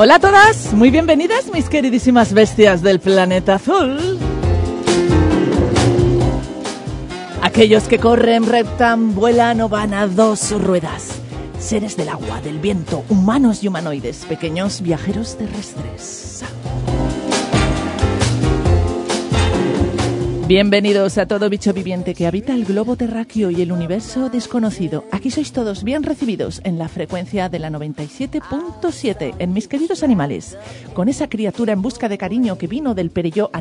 Hola a todas, muy bienvenidas mis queridísimas bestias del planeta azul. Aquellos que corren, reptan, vuelan o van a dos ruedas. Seres del agua, del viento, humanos y humanoides, pequeños viajeros terrestres. Bienvenidos a todo bicho viviente que habita el globo terráqueo y el universo desconocido. Aquí sois todos bien recibidos en la frecuencia de la 97.7 en mis queridos animales, con esa criatura en busca de cariño que vino del Perelló a.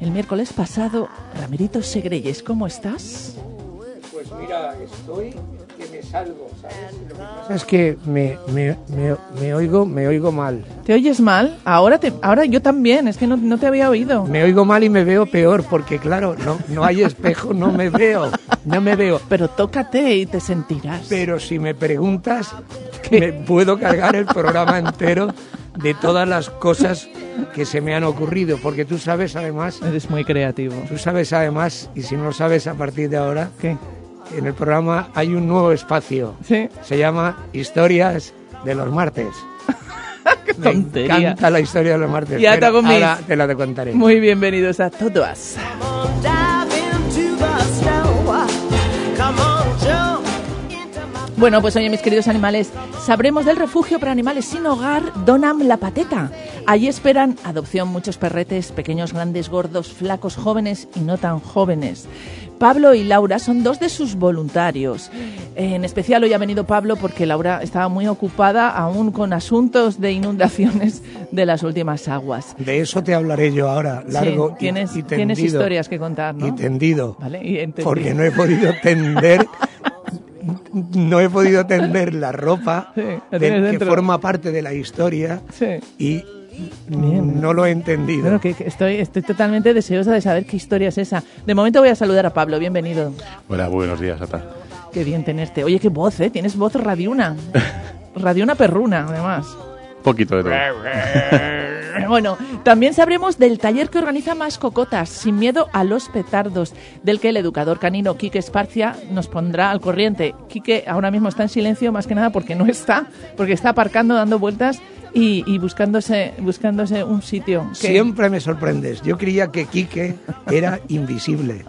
El miércoles pasado, Ramerito Segreyes, ¿cómo estás? Pues mira, estoy que me salgo, ¿sabes? Lo que pasa es que me, me, me, me oigo, me oigo mal. ¿Te oyes mal? Ahora, te, ahora yo también, es que no, no te había oído. Me oigo mal y me veo peor, porque claro, no, no hay espejo, no me veo, no me veo. Pero tócate y te sentirás. Pero si me preguntas, me puedo cargar el programa entero de todas las cosas que se me han ocurrido, porque tú sabes además, Eres muy creativo. tú sabes además, y si no lo sabes a partir de ahora, ¿Qué? En el programa hay un nuevo espacio. Sí. Se llama Historias de los martes. ¡Qué Me tontería! encanta la historia de los martes. Ya te pero hago mis- ahora te la te contaré. Muy bienvenidos a todas. Bueno, pues oye, mis queridos animales, sabremos del refugio para animales sin hogar Donam La Pateta. Allí esperan adopción muchos perretes, pequeños, grandes, gordos, flacos, jóvenes y no tan jóvenes. Pablo y Laura son dos de sus voluntarios. En especial hoy ha venido Pablo porque Laura estaba muy ocupada aún con asuntos de inundaciones de las últimas aguas. De eso te hablaré yo ahora, largo Sí, y- tienes, y, tendido. tienes historias que contar, ¿no? Y tendido. Vale, y entendido. Porque no he podido tender. no he podido tender la ropa Sí, la de- tienes que forma parte de la historia Sí. y Bien. no lo he entendido. Bueno, que, que estoy, estoy totalmente deseosa de saber qué historia es esa. De momento voy a saludar a Pablo, bienvenido. Hola, buenos días, Ata. Qué bien tenerte. Oye, qué voz, ¿eh? Tienes voz radiuna. radiuna perruna, además. Poquito de todo. Bueno, también sabremos del taller que organiza Mascocotas, sin miedo a los petardos, del que el educador canino Quique Esparcia nos pondrá al corriente. Quique ahora mismo está en silencio, más que nada porque no está, porque está aparcando, dando vueltas y, y buscándose, buscándose un sitio. que- Siempre me sorprendes. Yo creía que Quique era invisible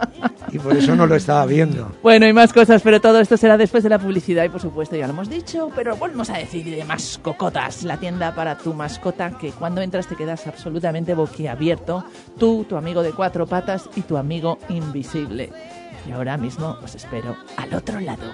y por eso no lo estaba viendo. Bueno, y más cosas, pero todo esto será después de la publicidad y por supuesto ya lo hemos dicho, pero volvemos a decir de Mascocotas, la tienda para tu mascota que cuando entras te quedas absolutamente boquiabierto, tú, tu amigo de cuatro patas y tu amigo invisible. Y ahora mismo os espero al otro lado.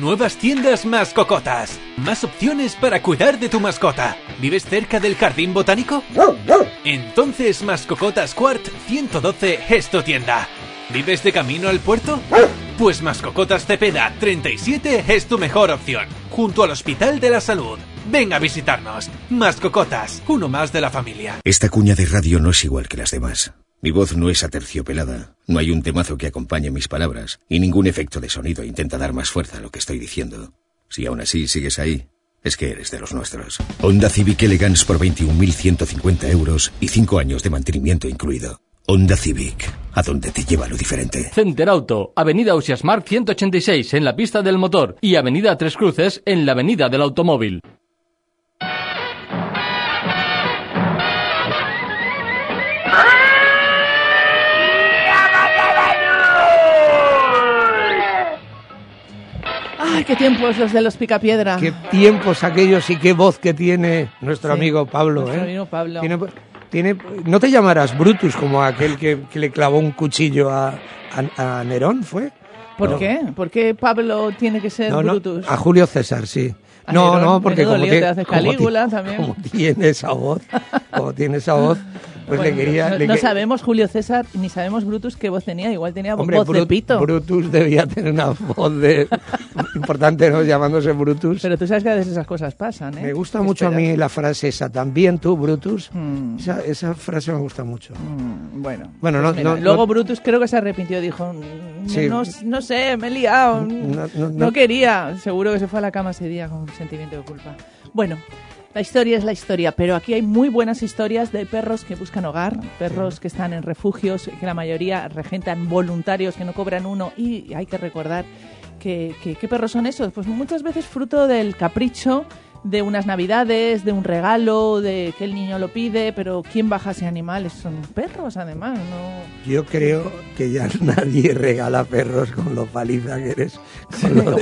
Nuevas tiendas Mascocotas. Más opciones para cuidar de tu mascota. ¿Vives cerca del jardín botánico? Entonces Mascocotas Quart 112 es tu tienda. ¿Vives de camino al puerto? Pues Mascocotas Cepeda 37 es tu mejor opción. Junto al Hospital de la Salud. Ven a visitarnos. Mascocotas, uno más de la familia. Esta cuña de radio no es igual que las demás. Mi voz no es aterciopelada, no hay un temazo que acompañe mis palabras, y ningún efecto de sonido intenta dar más fuerza a lo que estoy diciendo. Si aún así sigues ahí, es que eres de los nuestros. Honda Civic Elegance por 21.150 euros y 5 años de mantenimiento incluido. Honda Civic, a donde te lleva lo diferente. Center Auto, Avenida Usiasmar 186 en la pista del motor y Avenida Tres Cruces en la Avenida del Automóvil. ¡Ay, qué tiempos los de los Picapiedra! Qué tiempos aquellos y qué voz que tiene nuestro Sí, amigo Pablo. nuestro ¿eh? amigo Pablo. Tiene, tiene- no te llamarás Brutus como aquel que, que le clavó un cuchillo a, a- a Nerón, ¿fue? ¿Por No. qué? ¿Por qué Pablo tiene que ser No, no, Brutus? a Julio César, sí. A No, Nerón, no, porque como, te como Calígula también. como tiene esa voz, como tiene esa voz, pues Bueno, le quería... no, le no que- sabemos Julio César ni sabemos Brutus qué voz tenía. Igual tenía Hombre, voz de Brut- pito. Brutus debía tener una voz de importante, ¿no? Llamándose Brutus. Pero tú sabes que a veces esas cosas pasan, ¿eh? Me gusta ¿Qué mucho a mí la frase esa, también tú, Brutus. Mm. Esa, esa frase me gusta mucho. Mm, Bueno, Bueno, pues no- mira, no- luego Brutus creo que se arrepintió, dijo, "Mm, Sí. no, no sé, me he liado, no- quería, seguro que se fue a la cama ese día con un sentimiento de culpa. Bueno, la historia es la historia, pero aquí hay muy buenas historias de perros que buscan hogar, perros que están en refugios, que la mayoría regentan voluntarios que no cobran uno y hay que recordar ¿Qué, qué, qué perros son esos? Pues muchas veces fruto del capricho de unas navidades, de un regalo, de que el niño lo pide, pero ¿quién baja ese animal? Son perros, además, ¿no? Yo creo que ya nadie regala perros con lo paliza que eres.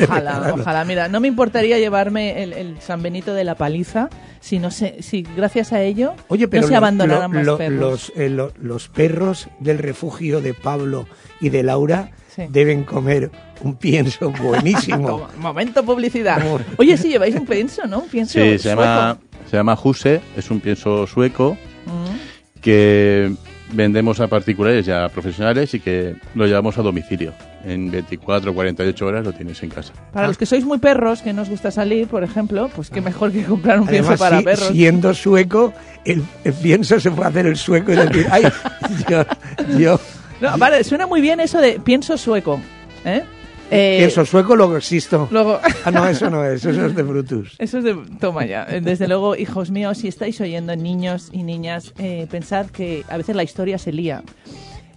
ojalá, ojalá. Mira, no me importaría llevarme el, el San Benito de la paliza si no sé, si gracias a ello Oye, pero no se lo- abandonaran lo- más lo- perros. Los, eh, lo- los perros del refugio de Pablo y de Laura Sí. deben comer un pienso buenísimo. Momento publicidad. Oye, sí lleváis un pienso, ¿no? Un pienso Sí, se llama, sueco. se llama Huse, es un pienso sueco Mm. que vendemos a particulares y a profesionales y que lo llevamos a domicilio. En 24 o 48 horas lo tienes en casa. Para los que sois muy perros, que no os gusta salir, por ejemplo, pues qué mejor que comprar un pienso Además, para si- perros. siendo sueco, el, el pienso se puede hacer el sueco y decir, ay, yo, yo No, vale, suena muy bien eso de pienso sueco. ¿eh? Eh, pienso sueco, luego existo. Luego, Ah, no, eso no es, eso es de Brutus. Eso es de... Toma ya. Eh, Desde luego, hijos míos, si estáis oyendo, niños y niñas, eh, pensad que a veces la historia se lía.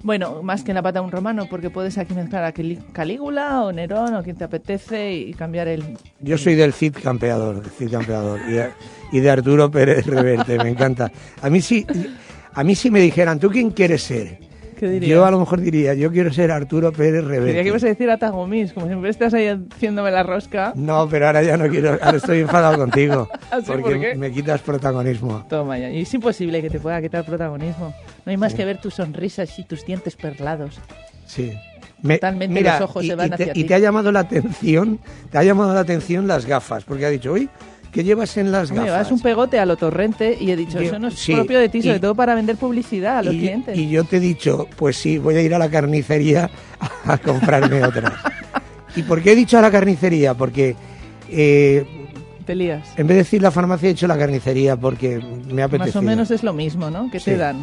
Bueno, más que en la pata de un romano, porque puedes aquí mezclar a Calígula o Nerón o quien te apetece y cambiar el... Yo soy del Cid campeador, del Cid campeador y de, y de Arturo Pérez Reverte, me encanta. A mí sí, a mí si me dijeran, ¿tú quién quieres ser? ¿Qué? Yo a lo mejor diría, yo quiero ser Arturo Pérez Quería Reverte. que ibas a decir Atagomis, como siempre estás ahí haciéndome la rosca. No, pero ahora ya no quiero, ahora estoy enfadado contigo. ¿Ah, sí? porque ¿Por me quitas protagonismo. Toma ya. Y es imposible que te pueda quitar protagonismo. No hay más que ver tus sonrisas y tus dientes perlados. Sí. Me- Totalmente mira, los ojos y, se van y te, hacia y ti. te ha llamado la atención, te ha llamado la atención las gafas, porque ha dicho, uy, ¿qué llevas en las gafas? vas un pegote a lo torrente y he dicho, Yo- eso no es sí, propio de ti, sobre todo para vender publicidad a los y, clientes. y yo te he dicho, pues sí, voy a ir a la carnicería a comprarme otras. ¿Y por qué he dicho a la carnicería? Porque eh, Te lías. en vez de decir la farmacia he dicho la carnicería porque me ha apetecido. Más o menos es lo mismo, ¿no? Que Sí. te dan.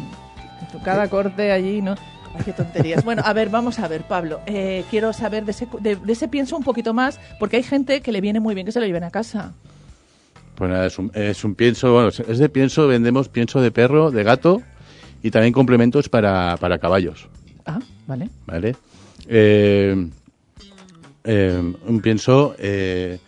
Cada corte allí, ¿no? Ay, qué tonterías. Bueno, a ver, vamos a ver, Pablo. Eh, quiero saber de ese, de, de ese pienso un poquito más, porque hay gente que le viene muy bien que se lo lleven a casa. Pues nada, es un, es un pienso, bueno, es de pienso, vendemos pienso de perro, de gato y también complementos para, para caballos, Ah, vale. ¿vale? Eh, eh, un pienso eh,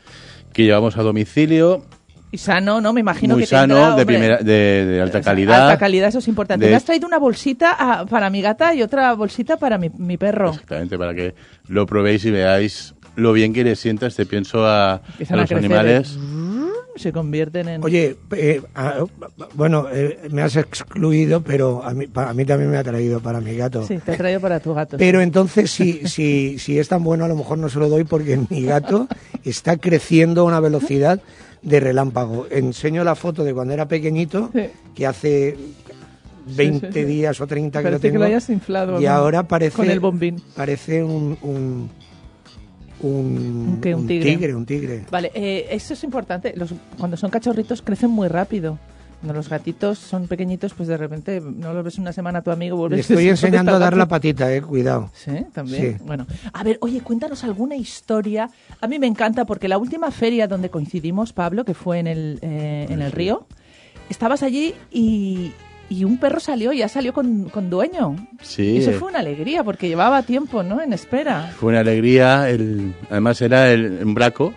que llevamos a domicilio, Y sano, ¿no? Me imagino muy que sano, tendrá, de, primera, de, de alta calidad. Alta calidad, eso es importante. De- Me has traído una bolsita ah, para mi gata y otra bolsita para mi, mi perro. Exactamente, para que lo probéis y veáis lo bien que le sienta este pienso a, a Empiezan a los crecer, animales. Se convierten en... Oye, eh, bueno, eh, me has excluido, pero a mí, pa- a mí también me ha traído para mi gato. Sí, te he traído para tu gato. Pero entonces, si, si, si es tan bueno, a lo mejor no se lo doy porque mi gato está creciendo a una velocidad de relámpago. Enseño la foto de cuando era pequeñito, Sí. que hace 20 sí, sí. días o 30 que lo Parece que tengo. lo hayas inflado, Y ahora parece, Con el bombín. parece un, un, un, ¿Un tigre. un tigre. Vale, eh, eso es importante. Los, cuando son cachorritos crecen muy rápido. Cuando los gatitos son pequeñitos, pues de repente no los ves una semana a tu amigo. vuelves Le estoy enseñando a dar la patita, eh, cuidado. Sí, también. Sí. Bueno, a ver, oye, cuéntanos alguna historia. A mí me encanta porque la última feria donde coincidimos, Pablo, que fue en el, eh, en el río, estabas allí y, y un perro salió, ya salió con, con dueño. Sí, Y eso fue una alegría porque llevaba tiempo, ¿no? En espera. fue una alegría. El, además era el, un braco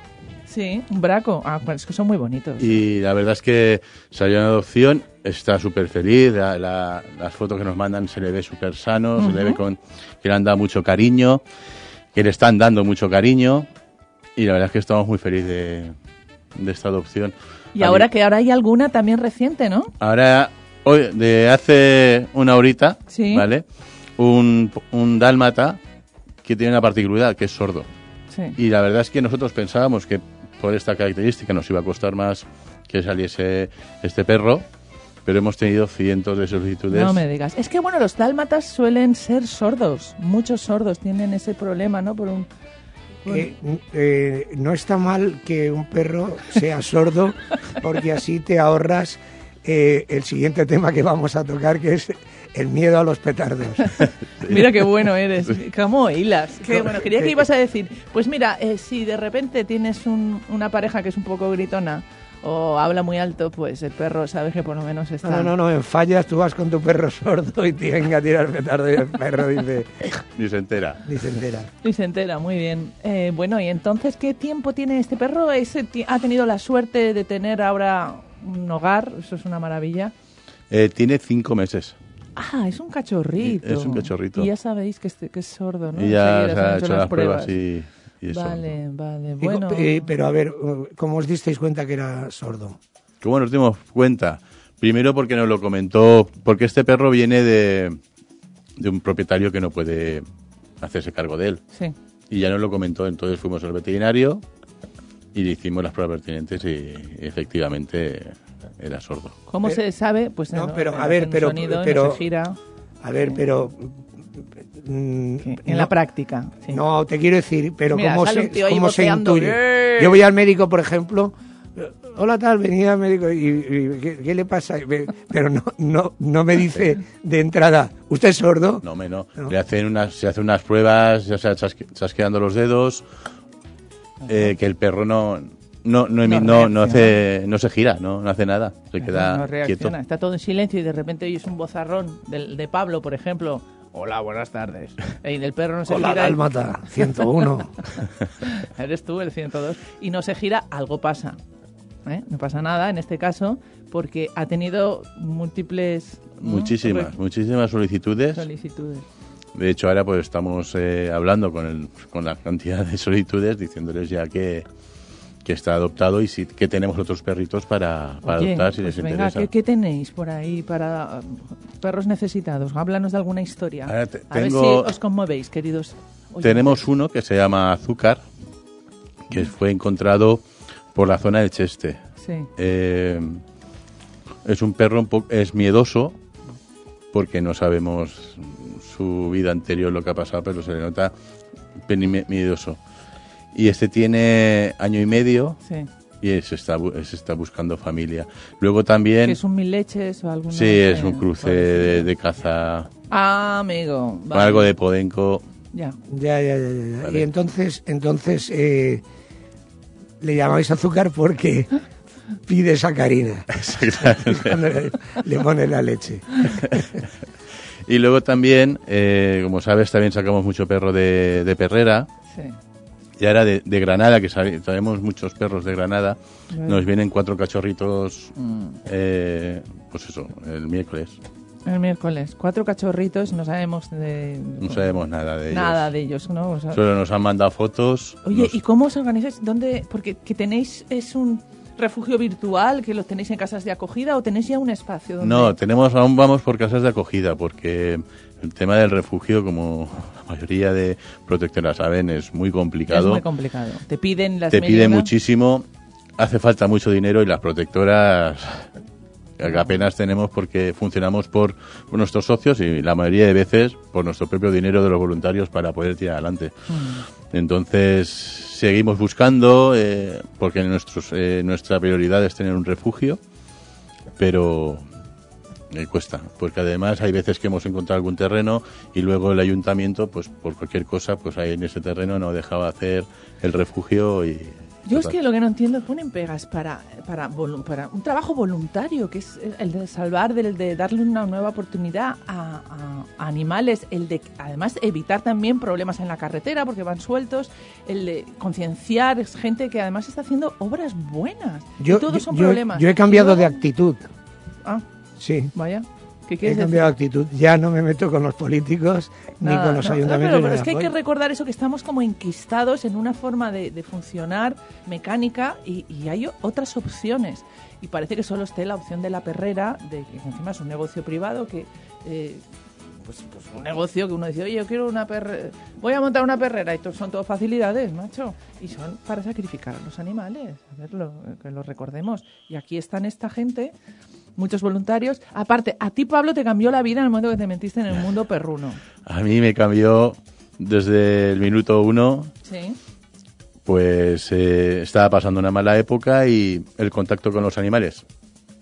Sí, un braco. Ah, es que son muy bonitos. y la verdad es que salió en adopción. Está súper feliz. la- la- las fotos que nos mandan se le ve súper sano, se le ve con, que le han dado mucho cariño, que le están dando mucho cariño. Y la verdad es que estamos muy felices de, de esta adopción. Y ahora que ahora hay alguna también reciente, ¿no? Ahora, hoy, de hace una horita, Sí. ¿vale? Un, un dálmata que tiene una particularidad, que es sordo. Sí. Y la verdad es que nosotros pensábamos que por esta característica nos iba a costar más que saliese este perro, pero hemos tenido cientos de solicitudes. No me digas. Es que, bueno, los dálmatas suelen ser sordos. Muchos sordos tienen ese problema, ¿no? Por un... por- Eh, eh, no está mal que un perro sea sordo porque así te ahorras eh, el siguiente tema que vamos a tocar que es el miedo a los petardos. Mira qué bueno eres. ¿Cómo hilas? Qué bueno. Quería que ibas a decir, pues mira, eh, si de repente tienes un- una pareja que es un poco gritona o habla muy alto, pues el perro sabe que por lo menos está... No, no, no, en fallas tú vas con tu perro sordo y te venga a tirar petardo y el perro dice... Ni se entera. Ni se entera. Ni se entera, muy bien. Eh, bueno, y entonces, ¿qué tiempo tiene este perro? ¿Ese ti- ¿Ha tenido la suerte de tener ahora un hogar? Eso es una maravilla. Eh, tiene cinco meses. Ah, es un cachorrito. Es un cachorrito. Y ya sabéis que, este- que es sordo, ¿no? y ya Enseguida se han ha hecho las pruebas, pruebas. y, y eso. Vale, vale. Y co- Bueno, eh, pero a ver, ¿cómo os disteis cuenta que era sordo? ¿Cómo nos dimos cuenta? Primero porque nos lo comentó, porque este perro viene de, de un propietario que no puede hacerse cargo de él. sí. Y ya nos lo comentó, entonces fuimos al veterinario y le hicimos las pruebas pertinentes y efectivamente era sordo. ¿Cómo Pero- se sabe? Pues no, eh, pero, eh, a ver, pero- sonido, no pero- se gira. A ver, pero... mm, En no- la práctica. sí. No, te quiero decir, pero Mira, ¿cómo, se, cómo intuye? ¡Eh! Yo voy al médico, por ejemplo, eh, hola tal, venía al médico y, y, ¿qué, qué le pasa? Pero no, no, no me dice de entrada, ¿usted es sordo? No, me no. No. Le hacen unas, se hacen unas pruebas, ya sea chasque- chasqueando los dedos, eh, que el perro no no no, No no, no hace no se gira, no, no hace nada, se queda no quieto. reacciona, está todo en silencio y de repente oyes un bozarrón del, de Pablo, por ejemplo. Hola, buenas tardes. Y el perro no se Hola, gira. dálmata, 101. Eres tú, el 102. Y no se gira, algo pasa. ¿eh? No pasa nada en este caso, porque ha tenido múltiples. Muchísimas, muchísimas solicitudes. solicitudes. De hecho, ahora pues estamos eh, hablando con, el, con la cantidad de solicitudes, diciéndoles ya que, que está adoptado y si, que tenemos otros perritos para, para Oye, adoptar si pues les venga, interesa. ¿qué, qué tenéis por ahí para uh, perros necesitados? Háblanos de alguna historia. Ahora te- A ver si tengo- os conmovéis, queridos. Tenemos uno que se llama Azúcar, que fue encontrado por la zona de Cheste. Sí. Eh, es un perro un es miedoso porque no sabemos su vida anterior lo que ha pasado, pero se le nota miedoso. Y este tiene año y medio Sí. y se está, se está buscando familia. Luego también, ¿Que ¿Es un mil leches o algo sí, es un cruce de, de caza, Ah, amigo. vale. algo de podenco. Ya. Ya, ya, ya, ya, ya. Vale. Y entonces, entonces eh, le llamáis azúcar porque pide sacarina cuando le, le pone la leche. y luego también, eh, como sabes, también sacamos mucho perro de, de perrera. Sí. Y ahora de, de Granada, que sabe- traemos muchos perros de Granada, Vale. nos vienen cuatro cachorritos, Mm. eh, pues eso, el miércoles. El miércoles. Cuatro cachorritos, no sabemos de... No sabemos nada de ellos. Nada de ellos, ¿no? O sea- Solo nos han mandado fotos. Oye, nos- ¿y cómo os organizáis? ¿Dónde? Porque que tenéis es un refugio virtual que los tenéis en casas de acogida o tenéis ya un espacio donde No, tenemos, aún vamos por casas de acogida, porque el tema del refugio, como la mayoría de protectoras saben, es muy es complicado. muy complicado. Te piden las Te mil y pide una- muchísimo, hace falta mucho dinero y las protectoras apenas tenemos porque funcionamos por, nuestros socios y la mayoría de veces por nuestro propio dinero de los voluntarios para poder tirar adelante. Mm. Entonces seguimos buscando eh, porque nuestros, eh, nuestra prioridad es tener un refugio, pero eh, cuesta, porque además hay veces que hemos encontrado algún terreno y luego el ayuntamiento, pues por cualquier cosa, pues ahí en ese terreno no dejaba hacer el refugio y... Yo es que lo que no entiendo ponen pegas para, para, para un trabajo voluntario, que es el de salvar, el de darle una nueva oportunidad a, a- a animales, el de además evitar también problemas en la carretera porque van sueltos, el de concienciar es gente que además está haciendo obras buenas. Yo, y todos yo- son yo- problemas. yo he Y cambiado de actitud, Ah, sí. vaya. ¿Qué He decir? cambiado de actitud. Ya no me meto con los políticos ni con los no, no, ayuntamientos. pero, es que hay que recordar eso, que estamos como enquistados en una forma de, de funcionar mecánica y, y hay otras opciones. Y parece que solo esté la opción de la perrera, de que encima es un negocio privado que... eh, pues, pues un negocio que uno dice, oye, yo quiero una perrera, voy a montar una perrera, y son todo facilidades, macho. Y son para sacrificar a los animales, a verlo, que lo recordemos. Y aquí están esta gente, muchos voluntarios. Aparte, a ti, Pablo, te cambió la vida en el momento que te metiste en el mundo perruno. A mí me cambió desde el minuto uno, Sí. pues eh, estaba pasando una mala época y el contacto con los animales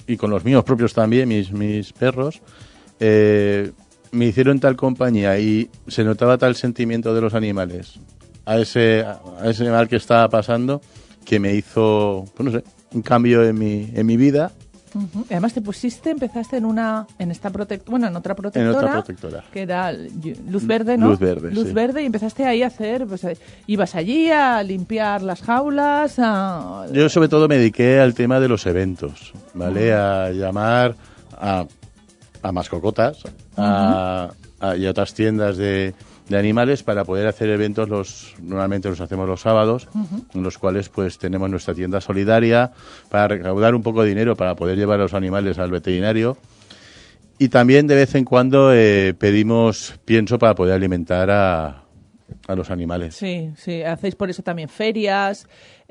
y con los míos propios también, mis, mis perros, eh, me hicieron tal compañía y se notaba tal sentimiento de los animales a ese, a ese mal que estaba pasando que me hizo, pues no sé, un cambio en mi, en mi vida. Además te pusiste, empezaste en una, en esta protectora, bueno, en otra protectora, otra protectora. que era luz verde, ¿no? Luz verde, Luz sí. verde y empezaste ahí a hacer, pues eh, ibas allí a limpiar las jaulas, a... Yo sobre todo me dediqué al tema de los eventos, ¿vale? A llamar a, a mascocotas a, a- y a otras tiendas de, de animales para poder hacer eventos los normalmente los hacemos los sábados en los cuales pues tenemos nuestra tienda solidaria para recaudar un poco de dinero para poder llevar a los animales al veterinario. Y también de vez en cuando eh, pedimos pienso para poder alimentar a, a los animales. Sí, sí, hacéis por eso también ferias,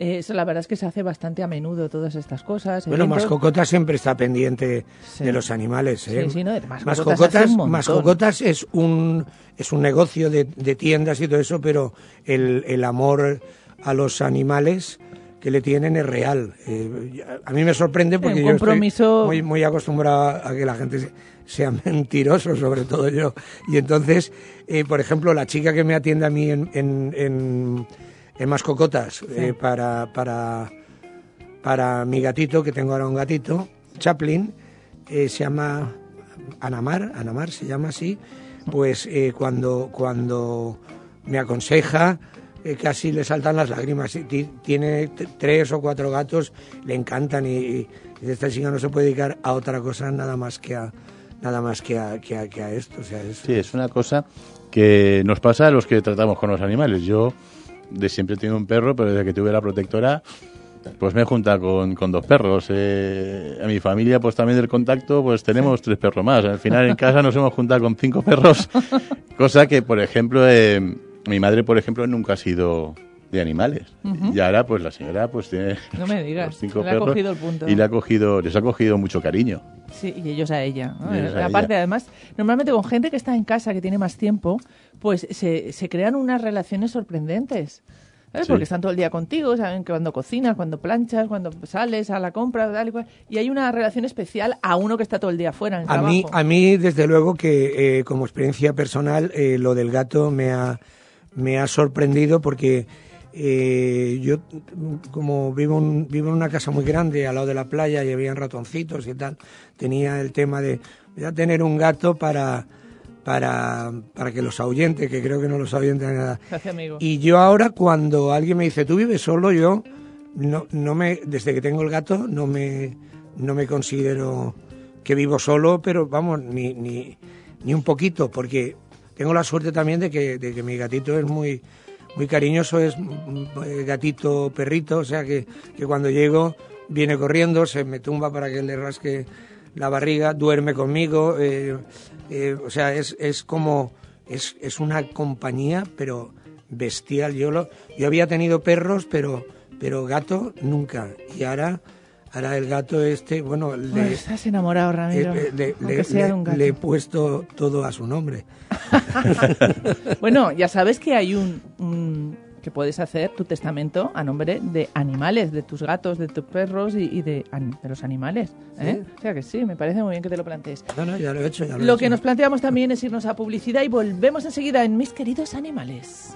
eso la verdad es que se hace bastante a menudo todas estas cosas. Bueno, eventos. Mascocotas siempre está pendiente Sí. de los animales. ¿eh? Sí, sí, no, Mascocotas es un es un negocio de, de tiendas y todo eso, pero el, el amor a los animales que le tienen es real. Eh, a mí me sorprende porque yo compromiso- estoy muy, muy acostumbrado a que la gente se- sea mentiroso, sobre todo yo. Y entonces, eh, por ejemplo, la chica que me atiende a mí en, en, en, en Mascocotas eh, para, para para mi gatito, que tengo ahora un gatito, Chaplin, eh, se llama Anamar, Anamar se llama así, pues eh, cuando, cuando me aconseja, eh, casi le saltan las lágrimas. Y ti- Tiene tres o cuatro gatos, le encantan y, y esta chica no se puede dedicar a otra cosa nada más que a nada más que a, que a, que a esto. O sea, es, Sí, es una cosa que nos pasa a los que tratamos con los animales. Yo de siempre tengo un perro, pero desde que tuve la protectora, pues me he juntado con, con dos perros. Eh, a mi familia, pues también del contacto, pues tenemos tres perros más. Al final en casa nos hemos juntado con cinco perros, cosa que, por ejemplo, eh, mi madre, por ejemplo, nunca ha sido de animales. Y ahora, pues la señora, pues tiene No me digas, los cinco le ha perros cogido el punto. y le ha cogido, les ha cogido mucho cariño. Sí, y ellos a ella. ¿no? Ellos a Aparte, ella. además, normalmente con gente que está en casa, que tiene más tiempo, pues se, se crean unas relaciones sorprendentes. ¿sabes? Sí. Porque están todo el día contigo, saben que cuando cocinas, cuando planchas, cuando sales a la compra, tal y cual. Y hay una relación especial a uno que está todo el día fuera en el A mí, trabajo. a mí, desde luego que eh, como experiencia personal, eh, lo del gato me ha, me ha sorprendido porque eh, yo, como vivo, en- vivo en una casa muy grande al lado de la playa y había ratoncitos y tal, tenía el tema de voy a tener un gato para, para, para que los ahuyente, que creo que no los ahuyente nada. Hace amigo. Y yo ahora cuando alguien me dice, ¿tú vives solo? Yo no, no me, desde que tengo el gato no me, no me considero que vivo solo, pero vamos, ni, ni, ni un poquito, porque tengo la suerte también de que, de que mi gatito es muy, muy cariñoso, es eh, gatito perrito, o sea que, que cuando llego viene corriendo, se me tumba para que le rasque la barriga, duerme conmigo, eh, eh, o sea, es, es como, es, es una compañía, pero bestial. Yo, lo, yo había tenido perros, pero, pero gato nunca. Y ahora, ahora el gato este, bueno, le, estás enamorado, Ramiro. eh, le- aunque le- sea de le- un gato. le he puesto todo a su nombre. Bueno, ya sabes que hay un, un- que puedes hacer tu testamento a nombre de animales, de tus gatos, de tus perros y, y de, los animales. ¿eh? O sea que sí, me parece muy bien que te lo plantees. No, no, ya lo he hecho. Ya lo, he Lo hecho. que nos planteamos también es irnos a publicidad y volvemos enseguida en Mis queridos animales.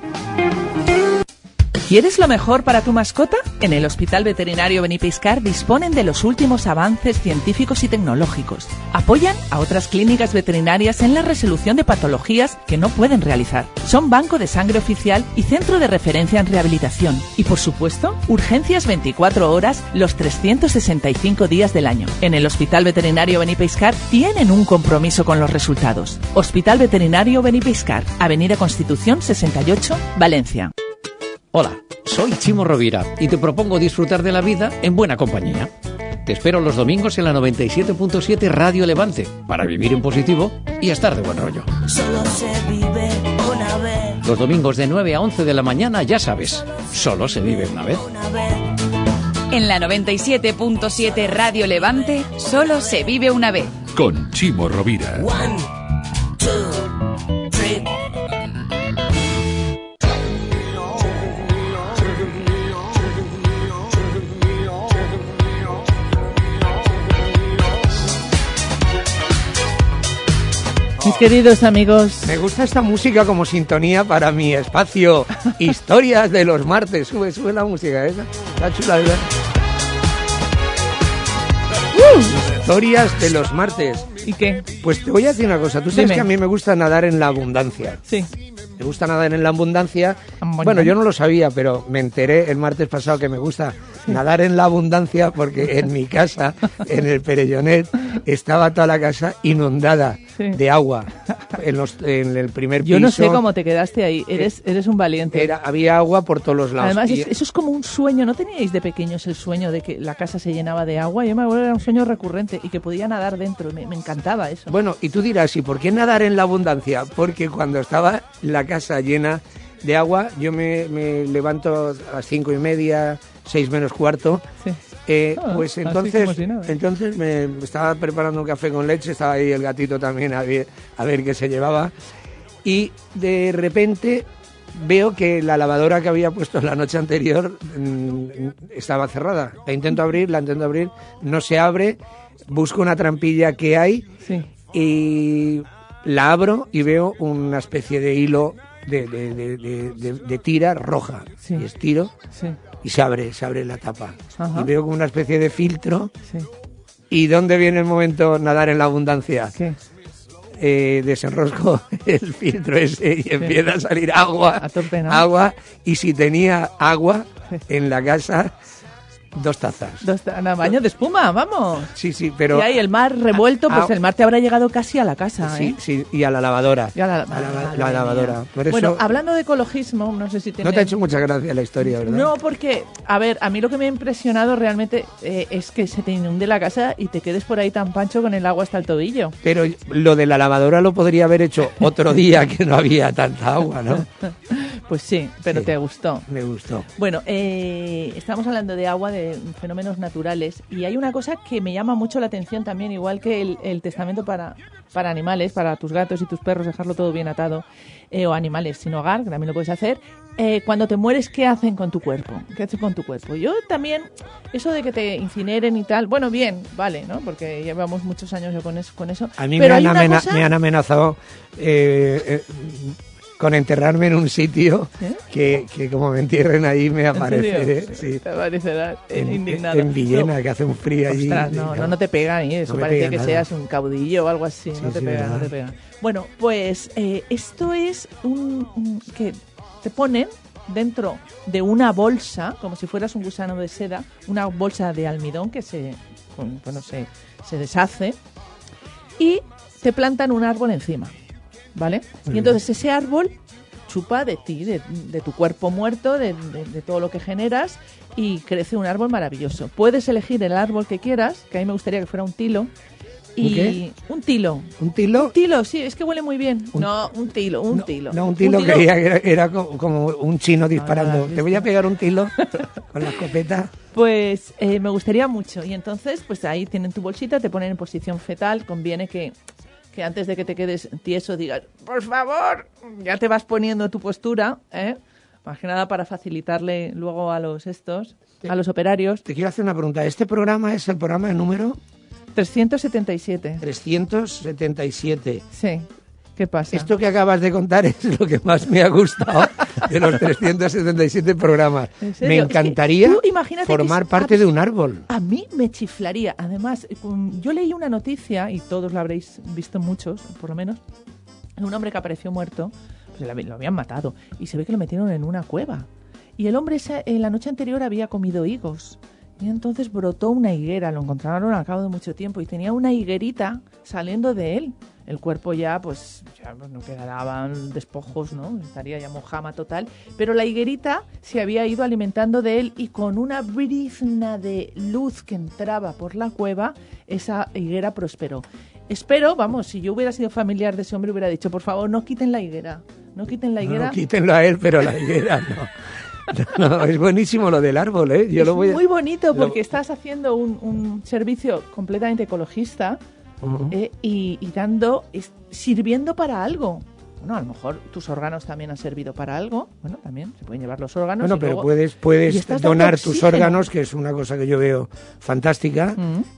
¿Quieres lo mejor para tu mascota? En el Hospital Veterinario Benipiscar disponen de los últimos avances científicos y tecnológicos. Apoyan a otras clínicas veterinarias en la resolución de patologías que no pueden realizar. Son banco de sangre oficial y centro de referencia en rehabilitación. Y por supuesto, urgencias 24 horas los 365 días del año. En el Hospital Veterinario Benipiscar tienen un compromiso con los resultados. Hospital Veterinario Benipiscar, Avenida Constitución 68, Valencia. Hola, soy Chimo Rovira y te propongo disfrutar de la vida en buena compañía. Te espero los domingos en la 97.7 Radio Levante para vivir en positivo y estar de buen rollo. Solo se vive una vez, Los domingos de 9 a 11 de la mañana, ya sabes, solo se vive una vez. En la 97.7 Radio Levante, solo se vive una vez. con Chimo Rovira. One, Mis queridos amigos, Me gusta esta música como sintonía para mi espacio Historias de los martes. Sube, sube la música esa. Está chula, ¿verdad? Historias de los martes. ¿Y qué? Pues te voy a decir una cosa. Tú sabes Dime. que a mí me gusta nadar en la abundancia. Sí. Me gusta nadar en la abundancia. Bueno, yo no lo sabía, pero me enteré el martes pasado que me gusta nadar en la abundancia porque en mi casa, en el Perellonet, estaba toda la casa inundada Sí. de agua. En, los, en el primer piso. Yo no sé cómo te quedaste ahí. Eres, eres un valiente. Era, había agua por todos los lados. Además, Y- es- eso es como un sueño. ¿No teníais de pequeños el sueño de que la casa se llenaba de agua? Yo me acuerdo que era un sueño recurrente y que podía nadar dentro. Me, me encantaba eso. Bueno, y tú dirás, ¿y por qué nadar en la abundancia? Porque cuando estaba la casa llena de agua, yo me, me levanto a las cinco y media, seis menos cuarto. Sí. eh, Ah, pues entonces, si entonces me estaba preparando un café con leche, estaba ahí el gatito también a ver, a ver qué se llevaba. Y de repente veo que la lavadora que había puesto la noche anterior mm, estaba cerrada. La intento abrir, la intento abrir, no se abre, busco una trampilla que hay Sí. y la abro y veo una especie de hilo de, de- de- de- de- de tira roja. Sí. Y estiro Sí. Y se abre, se abre la tapa. Ajá. Y veo como una especie de filtro. Sí. ¿Y dónde viene el momento nadar en la abundancia? ¿Qué? Eh, desenrosco el filtro ese y empieza a salir agua. A. Agua. Y si tenía agua en la casa, dos tazas. Dos ta- nada, baño de espuma, vamos. Sí, sí, pero... y ahí el mar revuelto, pues Ah, el mar te habrá llegado casi a la casa, Sí, ¿eh? sí, y a la lavadora. Y a la, A la- la mía. lavadora. Por Bueno, eso- hablando de ecologismo, no sé si tiene... No te ha hecho mucha gracia la historia, ¿verdad? No, porque, a ver, a mí lo que me ha impresionado realmente eh, es que se te inunde la casa y te quedes por ahí tan pancho con el agua hasta el tobillo. Pero lo de la lavadora lo podría haber hecho otro día que no había tanta agua, ¿no? Pues sí, pero Sí. te gustó. Me gustó. Bueno, eh, estamos hablando de agua, de fenómenos naturales, y hay una cosa que me llama mucho la atención también, igual que el, el testamento para, para animales, para tus gatos y tus perros, dejarlo todo bien atado, eh, o animales sin hogar, que también lo puedes hacer. Eh, cuando te mueres, ¿qué hacen con tu cuerpo? ¿Qué hacen con tu cuerpo? Yo también, eso de que te incineren y tal, bueno, bien, vale, ¿no? Porque llevamos muchos años yo con eso. Con eso. A mí Pero me han, cosa- me han amenazado eh, eh, con enterrarme en un sitio ¿Eh? que, que como me entierren ahí me apareceré. sí. Te aparecerás En, indignado. en Villena, No. que hace un frío allí. Ostras, no, no, no te pega ni eso. No me Parece pega que nada. seas un caudillo o algo así. no te sí, pega, no te pega. Bueno, pues eh, esto es un, un- que te ponen dentro de una bolsa, como si fueras un gusano de seda, una bolsa de almidón que se, bueno, se, se deshace y te plantan un árbol encima, ¿vale? Y entonces ese árbol chupa de ti, de, de tu cuerpo muerto, de, de- de todo lo que generas y crece un árbol maravilloso. Puedes elegir el árbol que quieras, que a mí me gustaría que fuera un tilo. Y ¿Un qué? un tilo. ¿Un tilo? Un tilo, sí, es que huele muy bien. no, un tilo, un tilo. No, un tilo, que era, era co- como un chino disparando. Ah, Te voy a pegar un tilo con la escopeta. Pues eh, me gustaría mucho. Y entonces, pues ahí tienen tu bolsita, te ponen en posición fetal. Conviene que, que antes de que te quedes tieso digas, por favor, ya te vas poniendo tu postura, ¿eh? Más que nada para facilitarle luego a los estos, a los operarios. Te quiero hacer una pregunta. ¿Este programa es el programa número 377. 377? Sí. ¿Qué pasa? Esto que acabas de contar es lo que más me ha gustado de los 377 programas. ¿En Me serio? Encantaría que formar parte de un árbol. A mí me chiflaría. Además, yo leí una noticia, y todos la habréis visto muchos, por lo menos, de un hombre que apareció muerto, pues lo habían matado, y se ve que lo metieron en una cueva. Y el hombre esa- en la noche anterior había comido higos. Y entonces brotó una higuera, lo encontraron al cabo de mucho tiempo, y tenía una higuerita saliendo de él. El cuerpo ya, pues, ya pues, no quedaban despojos, ¿no? Estaría ya mojama total. Pero la higuerita se había ido alimentando de él y con una brizna de luz que entraba por la cueva, esa higuera prosperó. Espero, vamos, si yo hubiera sido familiar de ese hombre, hubiera dicho, por favor, no quiten la higuera. No quiten la higuera. No, quítenlo a él, pero la higuera no. No, no, es buenísimo lo del árbol, ¿eh? Yo es lo voy a- muy bonito lo- porque estás haciendo un, un servicio completamente ecologista Eh, y, y dando, es- sirviendo para algo. Bueno, a lo mejor tus órganos también han servido para algo. Bueno, también se pueden llevar los órganos. Bueno, pero luego- puedes, puedes donar tus órganos, que es una cosa que yo veo fantástica,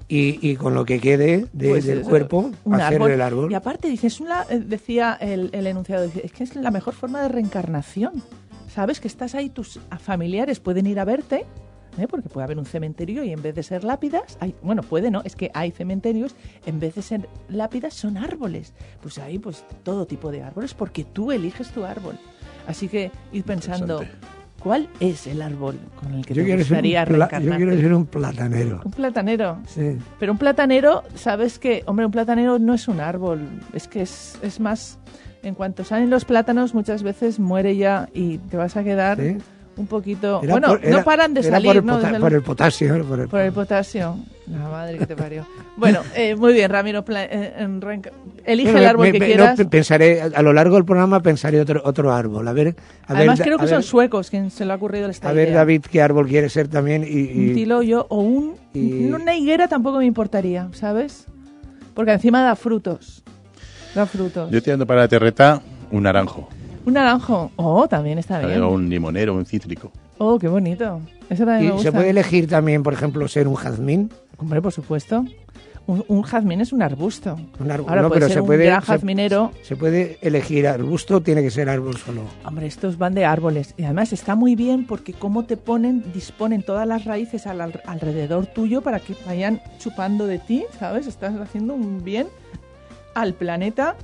y, y con lo que quede de- Pues del eso, cuerpo, hacer el árbol. Y aparte, dices, una, eh, decía el, el enunciado, es que es la mejor forma de reencarnación. Sabes que estás ahí, tus familiares pueden ir a verte, ¿eh? porque puede haber un cementerio y en vez de ser lápidas, hay, bueno, puede no, es que hay cementerios, en vez de ser lápidas son árboles. Pues hay pues todo tipo de árboles porque tú eliges tu árbol. Así que ir pensando, ¿cuál es el árbol con el que Yo te gustaría pla- yo quiero ser un platanero. Un platanero. Sí. Pero un platanero, sabes que, hombre, un platanero no es un árbol, es que es, es más, en cuanto salen los plátanos muchas veces muere ya y te vas a quedar Sí. Un poquito... Era bueno, por- era- no paran de era salir, por el, ¿no? pota- por el- potasio. Por el, por el potasio. La madre que te parió. Bueno, eh, muy bien, Ramiro. pla- eh, Elige Bueno, el árbol me- que me- quieras. no, pensaré, a lo largo del programa pensaré otro, otro árbol. A ver, a Además, ver, creo a que ver- son suecos quien se le ha ocurrido esta A ver, idea. David, qué árbol quiere ser también. Y, y- Un tilo yo o un, y- una higuera tampoco me importaría, ¿sabes? Porque encima da frutos. Da frutos. Yo tirando para la terreta un naranjo, Un naranjo. Oh, también está bien. o un limonero, un cítrico. Oh, qué bonito. Eso también y me gusta. se puede elegir también, por ejemplo, ser un jazmín. Hombre, por supuesto. Un, un jazmín es un arbusto. Un árbol. Ahora no, puede pero ser se un puede, gran se- jazminero. Se, puede elegir arbusto, tiene que ser árbol solo. Hombre, estos van de árboles. Y además está muy bien porque cómo te ponen, disponen todas las raíces al, al- alrededor tuyo para que vayan chupando de ti, ¿sabes? Estás haciendo un bien al planeta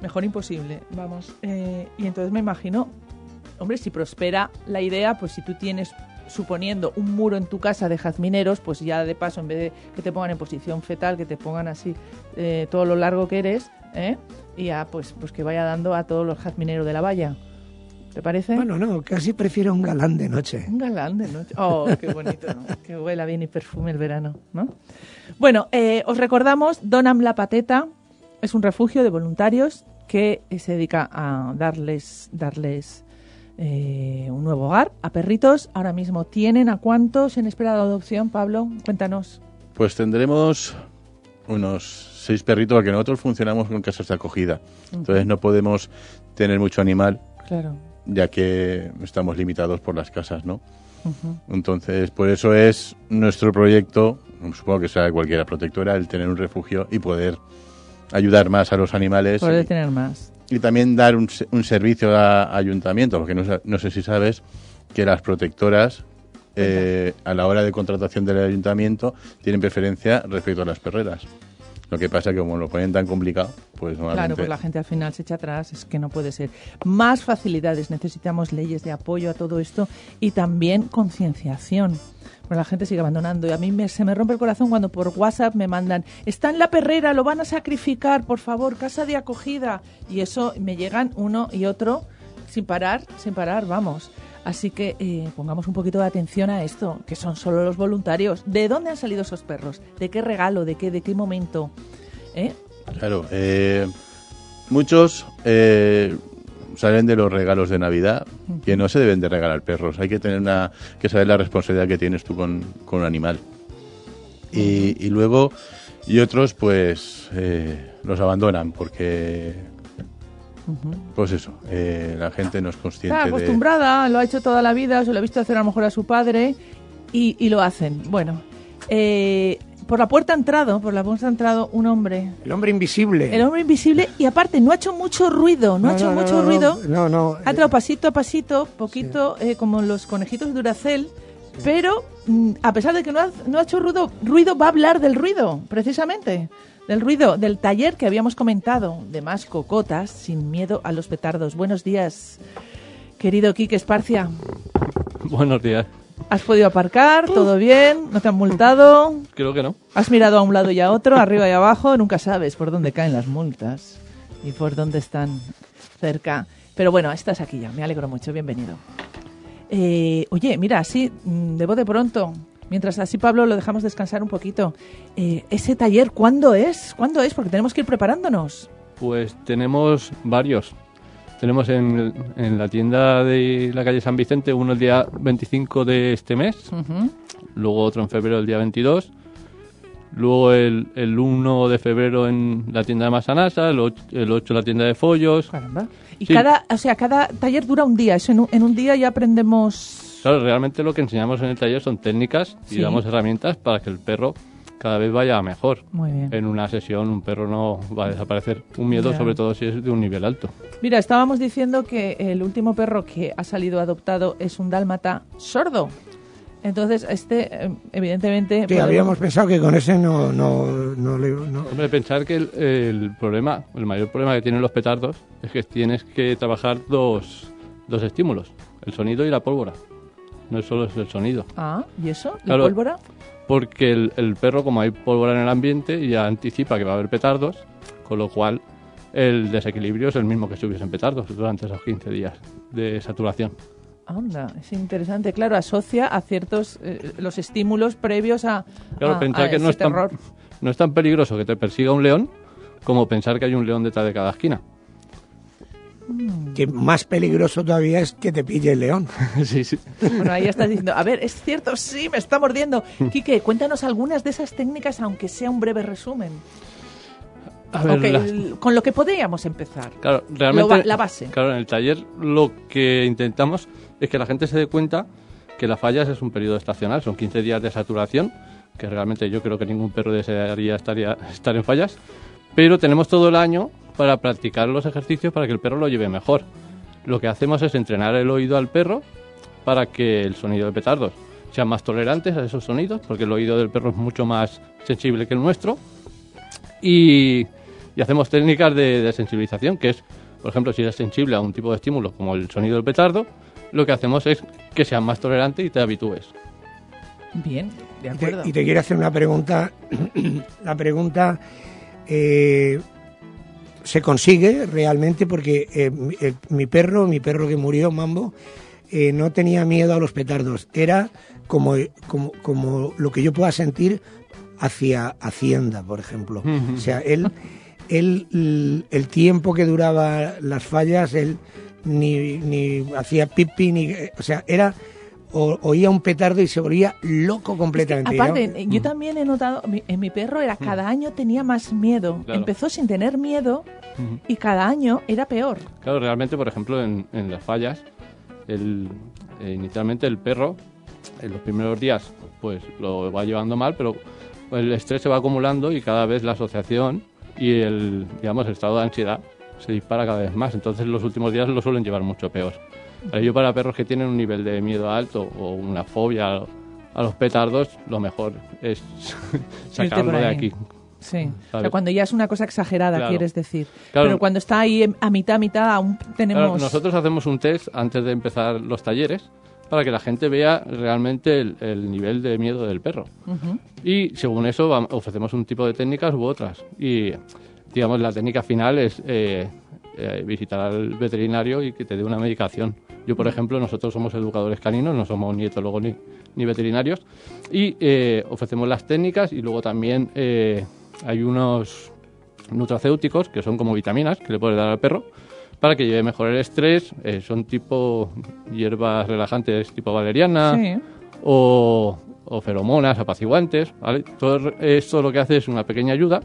mejor imposible, vamos. Eh, y entonces me imagino, hombre, si prospera la idea, pues si tú tienes, suponiendo, un muro en tu casa de jazmineros, pues ya de paso, en vez de que te pongan en posición fetal, que te pongan así eh, todo lo largo que eres, ¿eh? y ya pues, pues que vaya dando a todos los jazmineros de la valla. ¿Te parece? Bueno, no, casi prefiero un galán de noche. Un galán de noche. Oh, qué bonito, ¿no? Que huela bien y perfume el verano, ¿no? Bueno, eh, os recordamos, Donam La Pateta es un refugio de voluntarios que eh, se dedica a darles, darles eh, un nuevo hogar a perritos. Ahora mismo tienen a cuántos en espera de adopción, Pablo? Cuéntanos. Pues tendremos unos seis perritos, porque nosotros funcionamos con casas de acogida. Entonces no podemos tener mucho animal, Claro. ya que estamos limitados por las casas, ¿no? Entonces, por eso es nuestro proyecto, supongo que sea de cualquiera protectora, el tener un refugio y poder ayudar más a los animales Puede y, tener más. y también dar un, un servicio a, a ayuntamiento, porque no, no sé si sabes que las protectoras eh, a la hora de contratación del ayuntamiento tienen preferencia respecto a las perreras. Lo que pasa que como lo ponen tan complicado, pues Claro, normalmente... pues la gente al final se echa atrás, es que no puede ser. Más facilidades, necesitamos leyes de apoyo a todo esto y también concienciación. Porque la gente sigue abandonando y a mí me- se me rompe el corazón cuando por WhatsApp me mandan, está en la perrera, lo van a sacrificar, por favor, casa de acogida. Y eso me llegan uno y otro sin parar, sin parar, vamos. Así que eh, pongamos un poquito de atención a esto, que son solo los voluntarios. ¿De dónde han salido esos perros? ¿De qué regalo? ¿De qué, de qué momento? ¿Eh? Claro, eh, muchos eh, salen de los regalos de Navidad, que no se deben de regalar perros. Hay que tener una, que saber la responsabilidad que tienes tú con, con un animal. Y, y luego, y otros, pues, eh, los abandonan porque, pues eso, eh, la gente no es consciente Está de... acostumbrada, lo ha hecho toda la vida, se lo ha visto hacer a lo mejor a su padre y, y lo hacen. Bueno, eh, por la puerta ha entrado, por la puerta ha entrado un hombre. El hombre invisible. El hombre invisible y aparte no ha hecho mucho ruido, no, ha hecho mucho no, ruido. No, no. Ha entrado pasito a pasito, poquito eh, como los conejitos de Duracell, pero mm, a pesar de que no ha, no ha hecho ruido, ruido, va a hablar del ruido, precisamente. Del ruido, del taller que habíamos comentado, de más cocotas, sin miedo a los petardos. Buenos días, querido Quique Esparcia. Buenos días. ¿Has podido aparcar? ¿Todo bien? ¿No te han multado? Creo que no. ¿Has mirado a un lado y a otro, arriba y abajo? Nunca sabes por dónde caen las multas y por dónde están cerca. Pero bueno, estás aquí ya, me alegro mucho, bienvenido. Eh, oye, mira, así, mm, de bote pronto, mientras así Pablo lo dejamos descansar un poquito, eh, ese taller, ¿cuándo es? ¿Cuándo es? Porque tenemos que ir preparándonos. Pues tenemos varios. Tenemos en, en la tienda de la calle San Vicente uno el día 25 de este mes, luego otro en febrero el día 22, luego el, el 1 de febrero en la tienda de Masanasa, el 8, el 8 en la tienda de Follos. Caramba. Y Sí. cada, o sea, cada taller dura un día, eso en un, en un día ya aprendemos... Claro, realmente lo que enseñamos en el taller son técnicas y Sí. damos herramientas para que el perro cada vez vaya mejor. Muy bien. En una sesión un perro no va a desaparecer. Un miedo, sobre todo si es de un nivel alto. Mira, estábamos diciendo que el último perro que ha salido adoptado es un dálmata sordo. Entonces, este, eh, evidentemente... Que podemos- habíamos pensado que con ese no, no, no le... no- Hombre, pensar que el, el problema, el mayor problema que tienen los petardos es que tienes que trabajar dos, dos estímulos, el sonido y la pólvora. No es solo es el sonido. Ah, ¿y eso? ¿La Claro. pólvora? Porque el, el perro, como hay pólvora en el ambiente, ya anticipa que va a haber petardos, con lo cual el desequilibrio es el mismo que si hubiesen petardos durante esos 15 días de saturación. Anda, es interesante. Claro, asocia a ciertos eh, los estímulos previos a, Claro, a- pensar a que no ese es, tan, terror. no es tan peligroso que te persiga un león como pensar que hay un león detrás de cada esquina. Que más peligroso todavía es que te pille el león. sí, sí. Bueno, ahí estás diciendo, a ver, es cierto, sí, me está mordiendo. Quique, cuéntanos algunas de esas técnicas, aunque sea un breve resumen. A ver, Ok, las- el- con lo que podríamos empezar. Claro, realmente. Lo la base. Claro, en el taller lo que intentamos es que la gente se dé cuenta que las fallas es un periodo estacional, son 15 días de saturación, que realmente yo creo que ningún perro desearía estaría, estar en fallas, pero tenemos todo el año para practicar los ejercicios para que el perro lo lleve mejor. Lo que hacemos es entrenar el oído al perro para que el sonido de petardos sean más tolerantes a esos sonidos, porque el oído del perro es mucho más sensible que el nuestro. Y, y hacemos técnicas de, de sensibilización, que es, por ejemplo, si eres sensible a un tipo de estímulo como el sonido del petardo, lo que hacemos es que seas más tolerante y te habitúes. Bien, de Y te, acuerdo. y te quiero hacer una pregunta. La pregunta eh, se consigue realmente porque eh, mi, el- mi perro, mi perro que murió, Mambo, eh, no tenía miedo a los petardos. Era como, como, como lo que yo pueda sentir hacia Hacienda, por ejemplo. O sea, él, él el tiempo que duraba las fallas, él ni, ni hacía pipi, ni, o sea, era o- oía un petardo y se volvía loco completamente. Aparte, yo también he notado, mi- en mi perro era cada año tenía más miedo. Claro. Empezó sin tener miedo y cada año era peor. Claro, realmente, por ejemplo, en, en las fallas, el, eh, inicialmente el perro, en los primeros días, pues lo va llevando mal, pero el estrés se va acumulando y cada vez la asociación y el, digamos, el estado de ansiedad se dispara cada vez más. Entonces, los últimos días lo suelen llevar mucho peor. Ello, para perros que tienen un nivel de miedo alto o una fobia a, los petardos, lo mejor es sacarlo de aquí. Sí. O sea, cuando ya es una cosa exagerada, Claro. quieres decir. Claro. Pero cuando está ahí a mitad, a mitad, aún tenemos... Claro, nosotros hacemos un test antes de empezar los talleres para que la gente vea realmente el, el nivel de miedo del perro. Ujú. Y según eso ofrecemos un tipo de técnicas u otras. Y digamos, la técnica final es eh, eh, visitar al veterinario y que te dé una medicación. Yo, por ejemplo, nosotros somos educadores caninos, no somos ni etólogos ni, ni veterinarios. Y eh, ofrecemos las técnicas y luego también eh, hay unos nutracéuticos que son como vitaminas que le puedes dar al perro para que lleve mejor el estrés. Son tipo hierbas relajantes tipo valeriana Sí. o, o feromonas apaciguantes. ¿vale? Todo esto lo que hace es una pequeña ayuda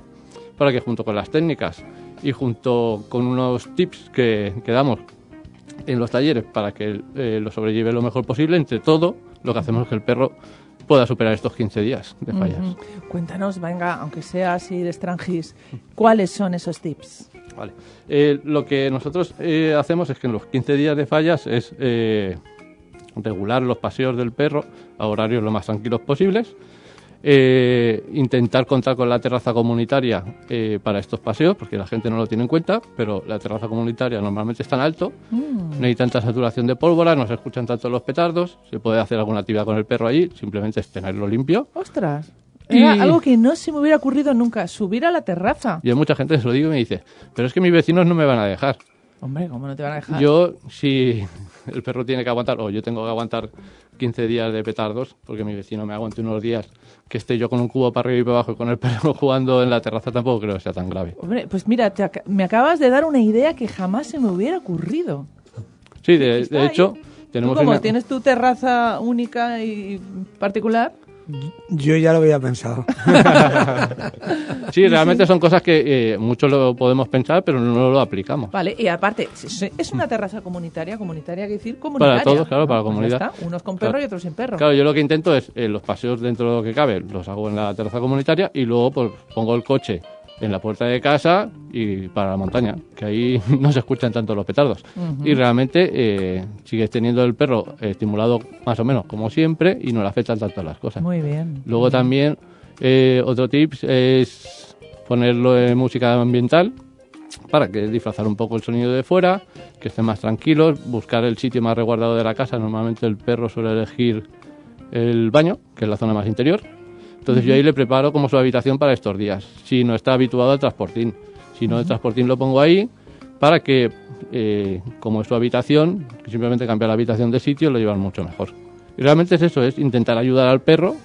para que junto con las técnicas y junto con unos tips que, que damos en los talleres para que eh, lo sobrelleve lo mejor posible, entre todo lo que hacemos es que el perro pueda superar estos 15 días de fallas. Ujú. Cuéntanos, venga, aunque sea así de extranjis, ¿cuáles son esos tips? Vale. Eh, lo que nosotros eh, hacemos es que en los 15 días de fallas es eh, regular los paseos del perro a horarios lo más tranquilos posibles, eh, intentar contar con la terraza comunitaria eh, para estos paseos, porque la gente no lo tiene en cuenta, pero la terraza comunitaria normalmente es tan alto, no hay tanta saturación de pólvora, no se escuchan tanto los petardos, se puede hacer alguna actividad con el perro allí, simplemente es tenerlo limpio. Ostras, era Y- algo que no se me hubiera ocurrido nunca, subir a la terraza. Y hay mucha gente que se lo digo y me dice, pero es que mis vecinos no me van a dejar. Hombre, ¿cómo no te van a dejar? Yo, si el perro tiene que aguantar, o yo tengo que aguantar 15 días de petardos, porque mi vecino me aguante unos días que esté yo con un cubo para arriba y para abajo y con el perro jugando en la terraza, tampoco creo que sea tan grave. Hombre, pues mira, te ac- me acabas de dar una idea que jamás se me hubiera ocurrido. Sí, de, de hecho, ¿Tú tenemos cómo? una... ¿Tienes tu terraza única y particular? Yo ya lo había pensado. Sí, realmente son cosas que eh, muchos lo podemos pensar, pero no lo aplicamos. Vale, y aparte, es- una terraza comunitaria, comunitaria, quiere decir comunitaria. Para todos, claro, para la Pues comunidad. está, unos con perro Claro. y otros sin perro. Claro, yo lo que intento es eh, los paseos dentro de lo que cabe, los hago en la terraza comunitaria y luego pues pongo el coche en la puerta de casa y para la montaña, que ahí no se escuchan tanto los petardos. Y realmente eh, sigues teniendo el perro estimulado más o menos como siempre y no le afectan tanto las cosas. Muy bien. Luego también eh, otro tips es ponerlo en música ambiental para que disfrazar un poco el sonido de fuera, que estén más tranquilos, buscar el sitio más resguardado de la casa. Normalmente el perro suele elegir el baño, que es la zona más interior. Entonces yo ahí le preparo como su habitación para estos días. Si no está habituado al transportín, si no el transportín lo pongo ahí para que, eh, como es su habitación, simplemente cambiar la habitación de sitio lo llevan mucho mejor. Y realmente es eso, es intentar ayudar al perro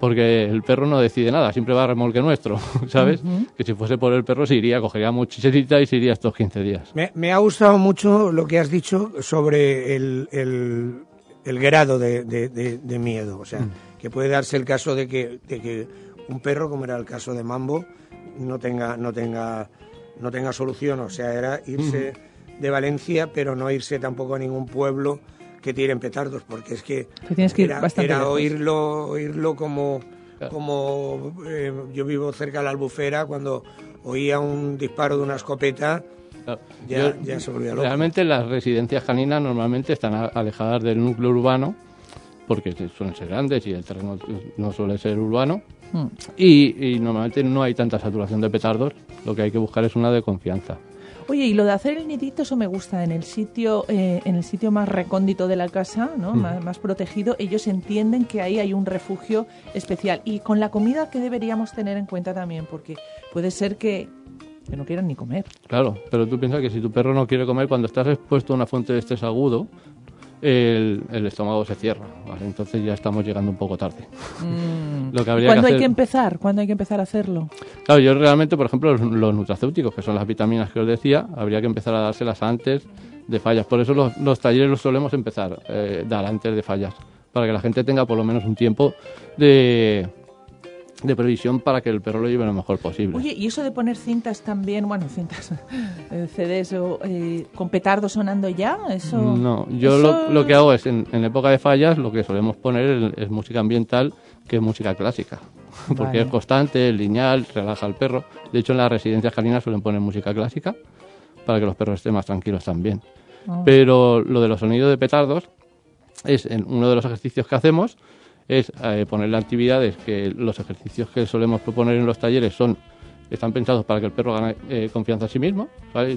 porque el perro no decide nada, siempre va a remolque nuestro, ¿sabes? Que si fuese por el perro se iría, cogería mochilerita y se iría estos 15 días. Me, me ha gustado mucho lo que has dicho sobre el, el, el grado de, de- de- de miedo. O sea, Mm. que puede darse el caso de que, de que un perro, como era el caso de Mambo, no tenga, no tenga, no tenga solución. O sea, era irse de Valencia, pero no irse tampoco a ningún pueblo que tiren petardos, porque es que tienes que ir era, oírlo, oírlo como, como eh, yo vivo cerca de la albufera, cuando oía un disparo de una escopeta, ya, Yo- ya se volvía loco. Realmente las residencias caninas normalmente están alejadas del núcleo urbano porque suelen ser grandes y el terreno no suele ser urbano. Mm. Y, y normalmente no hay tanta saturación de petardos, lo que hay que buscar es una de confianza. Oye, y lo de hacer el nidito, eso me gusta. En el sitio, eh, en el sitio más recóndito de la casa, ¿no? Mm. más, más protegido, ellos entienden que ahí hay un refugio especial. Y con la comida que deberíamos tener en cuenta también, porque puede ser que, que no quieran ni comer. Claro, pero tú piensas que si tu perro no quiere comer, cuando estás expuesto a una fuente de estrés agudo, el, el estómago se cierra. ¿vale? Entonces ya estamos llegando un poco tarde. Lo que habría ¿Cuándo que hay que empezar? ¿Cuándo hay que empezar a hacerlo? Claro, yo realmente, por ejemplo, los, los nutracéuticos, que son las vitaminas que os decía, habría que empezar a dárselas antes de fallas. Por eso los, los talleres los solemos empezar eh, dar antes de fallas, para que la gente tenga por lo menos un tiempo de, de previsión para que el perro lo lleve lo mejor posible. Oye, y eso de poner cintas también, bueno, cintas, eh, CDs o, eh, con petardos sonando ya, eso... No, yo eso- lo, lo que hago es, en, en época de fallas, lo que solemos poner es, es música ambiental que es música clásica. Porque Vale. es constante, es lineal, relaja al perro. De hecho, en las residencias caninas suelen poner música clásica para que los perros estén más tranquilos también. Ah. Pero lo de los sonidos de petardos es en uno de los ejercicios que hacemos es eh, ponerle actividades que los ejercicios que solemos proponer en los talleres son están pensados para que el perro gane eh, confianza en sí mismo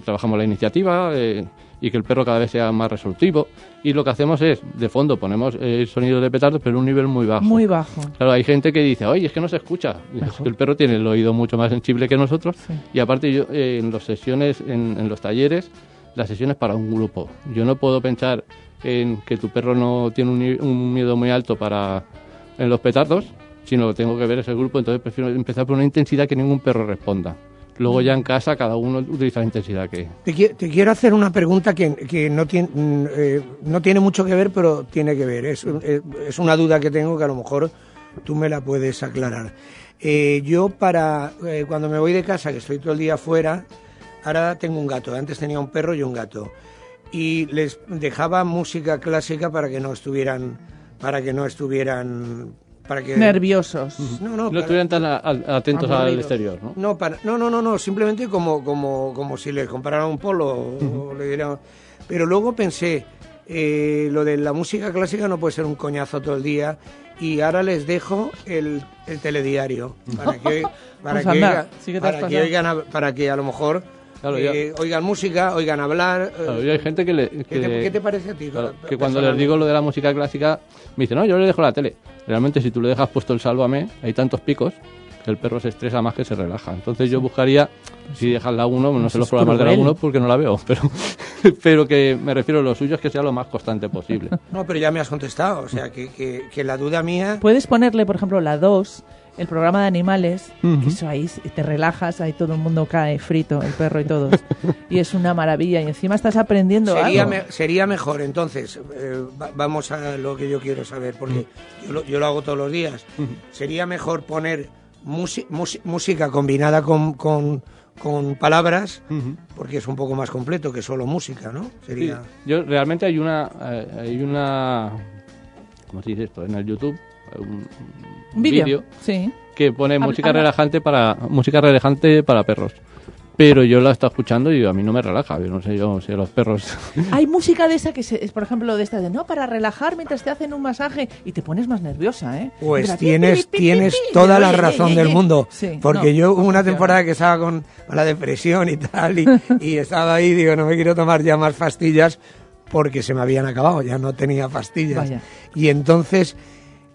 trabajamos la iniciativa eh, y que el perro cada vez sea más resolutivo y lo que hacemos es de fondo ponemos eh, sonidos de petardos pero un nivel muy bajo Muy bajo. Claro, hay gente que dice, oye, es que no se escucha. Es que el perro tiene el oído mucho más sensible que nosotros. Y aparte, yo eh, en las sesiones, en, en los talleres, las sesiones para un grupo. Yo no puedo pensar en que tu perro no tiene un miedo muy alto para en los petardos, sino que tengo que ver ese grupo. Entonces prefiero empezar por una intensidad que ningún perro responda. Luego ya en casa cada uno utiliza la intensidad que... Te, qui- te quiero hacer una pregunta que, que no, tiene, mm, eh, no tiene mucho que ver, pero tiene que ver. Es, eh, es una duda que tengo que a lo mejor tú me la puedes aclarar. Eh, yo para cuando me voy de casa, que estoy todo el día fuera, ahora tengo un gato. Antes tenía un perro y un gato. Y les dejaba música clásica para que no estuvieran, para que no estuvieran, para que Nerviosos. No, no, No para- estuvieran tan a- a- atentos al exterior, ¿no? No, para, no, no, no, no, simplemente como, como, como si les compraran un polo. o le dieran- Pero luego pensé, eh, lo de la música clásica no puede ser un coñazo todo el día y ahora les dejo el, el telediario para que, para Pues que, anda, oiga- sí que para que oigan a, para que a lo mejor Claro, eh, oigan música, oigan hablar. eh, Claro, y hay gente que le... ¿qué, que- te, qué te parece a ti? Claro, que cuando les digo lo de la música clásica, me dicen, no, yo le dejo la tele. Realmente, si tú le dejas puesto el sálvame, hay tantos picos que el perro se estresa más que se relaja. Entonces, yo buscaría, si dejas la 1, no sé los programas de la cruel. 1 porque no la veo, pero, pero que me refiero a lo suyo es que sea lo más constante posible. No, pero ya me has contestado, o sea, que, que, que la duda mía... Puedes ponerle, por ejemplo, la 2, el programa de animales, que eso ahí te relajas, ahí todo el mundo cae frito, el perro y todos. y es una maravilla. Y encima estás aprendiendo Sería, algo. me- sería mejor, entonces, eh, va- vamos a lo que yo quiero saber, porque yo lo, yo lo hago todos los días. Sería mejor poner música combinada con, con, con palabras, porque es un poco más completo que solo música, ¿no? Sería... Sí, yo realmente hay una eh, hay una ¿cómo se dice esto? En el YouTube un, Un vídeo, sí. que pone música relajante para música relajante para perros. Pero yo la estoy escuchando y a mí no me relaja. Yo no sé yo si los perros. Hay música de esa que es, por ejemplo, de esta de no, para relajar mientras te hacen un masaje y te pones más nerviosa, ¿eh? Pues Mira, tienes, pi, pi, pi, tienes pi, pi. toda la razón del mundo. Sí, porque no, yo hubo una temporada que estaba con, con la depresión y tal, y, y estaba ahí, digo, no me quiero tomar ya más pastillas porque se me habían acabado, ya no tenía pastillas. Vaya. Y entonces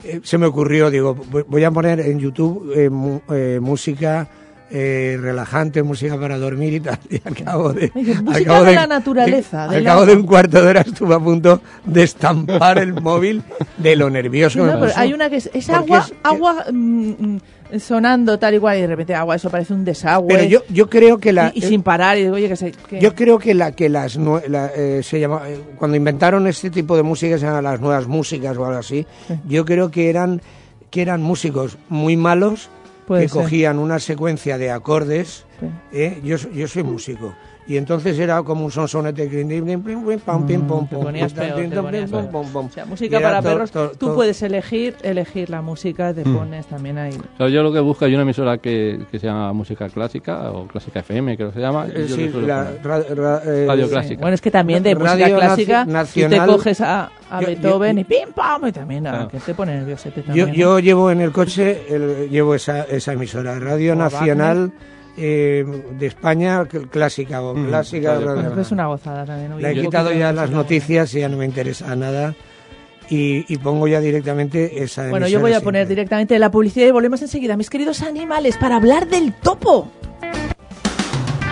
eh, se me ocurrió, digo, voy- a poner en YouTube eh, mu- eh, música eh, relajante, música para dormir y tal. Y al cabo de, al música cabo de la naturaleza, al del cabo de un cuarto de hora estuve a punto de estampar el móvil de lo nervioso que No, me pero hay una que es, es agua, es- agua mm, mm, sonando tal igual y de repente agua, eso parece un desagüe. Pero yo, yo creo que la... y, y sin parar y digo, oye, que se... que- Yo creo que la que las la, eh, se llama eh, cuando inventaron este tipo de música se llaman las nuevas músicas o algo así. Yo creo que eran que eran músicos muy malos Puede que ser. cogían una secuencia de acordes. Sí. ¿eh? Yo yo soy músico y entonces era como un sonsonete pim, pim, pim, pam, pim, pom, Mm, pom. O sea, música para perros, tú puedes elegir elegir la música, te pones también ahí. Yo lo que busco, hay una emisora que, que se llama Música Clásica, o Clásica FM, creo que se llama. Eh, yo sí, eh, Radio Sí. clásica. Bueno, es que también de música clásica, tú nacional- te coges a, a Yo- Beethoven yo- y pim pam y también a, Claro. que te pone nerviosete Yo, también. yo llevo en el coche, el- llevo esa, esa emisora, Radio O Nacional eh, de España, cl- clásica o clásica. Radio radio- Pues es una gozada también. oye, Le he quitado ya las noticias y ya no me interesa nada. Y, y pongo ya directamente esa Bueno, yo voy a siempre. poner directamente la publicidad y volvemos enseguida, mis queridos animales, para hablar del topo.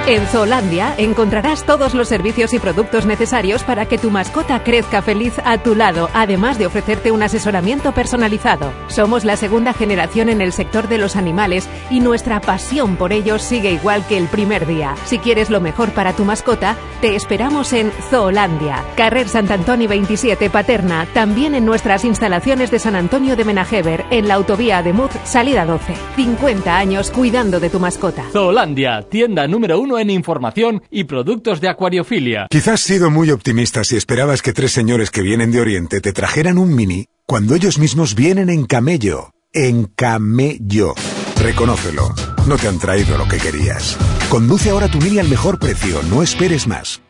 En Zoolandia encontrarás todos los servicios y productos necesarios para que tu mascota crezca feliz a tu lado, además de ofrecerte un asesoramiento personalizado. Somos la segunda generación en el sector de los animales y nuestra pasión por ellos sigue igual que el primer día. Si quieres lo mejor para tu mascota, te esperamos en Zoolandia, Carrer Sant Antoni 27 Paterna, también en nuestras instalaciones de San Antonio de Menajever, en la autovía de Muz, salida 12. 50 años cuidando de tu mascota. Zoolandia, tienda número uno en información y productos de acuariofilia. Quizás sido muy optimista si esperabas que tres señores que vienen de Oriente te trajeran un mini cuando ellos mismos vienen en camello. En camello. Reconócelo. No te han traído lo que querías. Conduce ahora tu mini al mejor precio. No esperes más.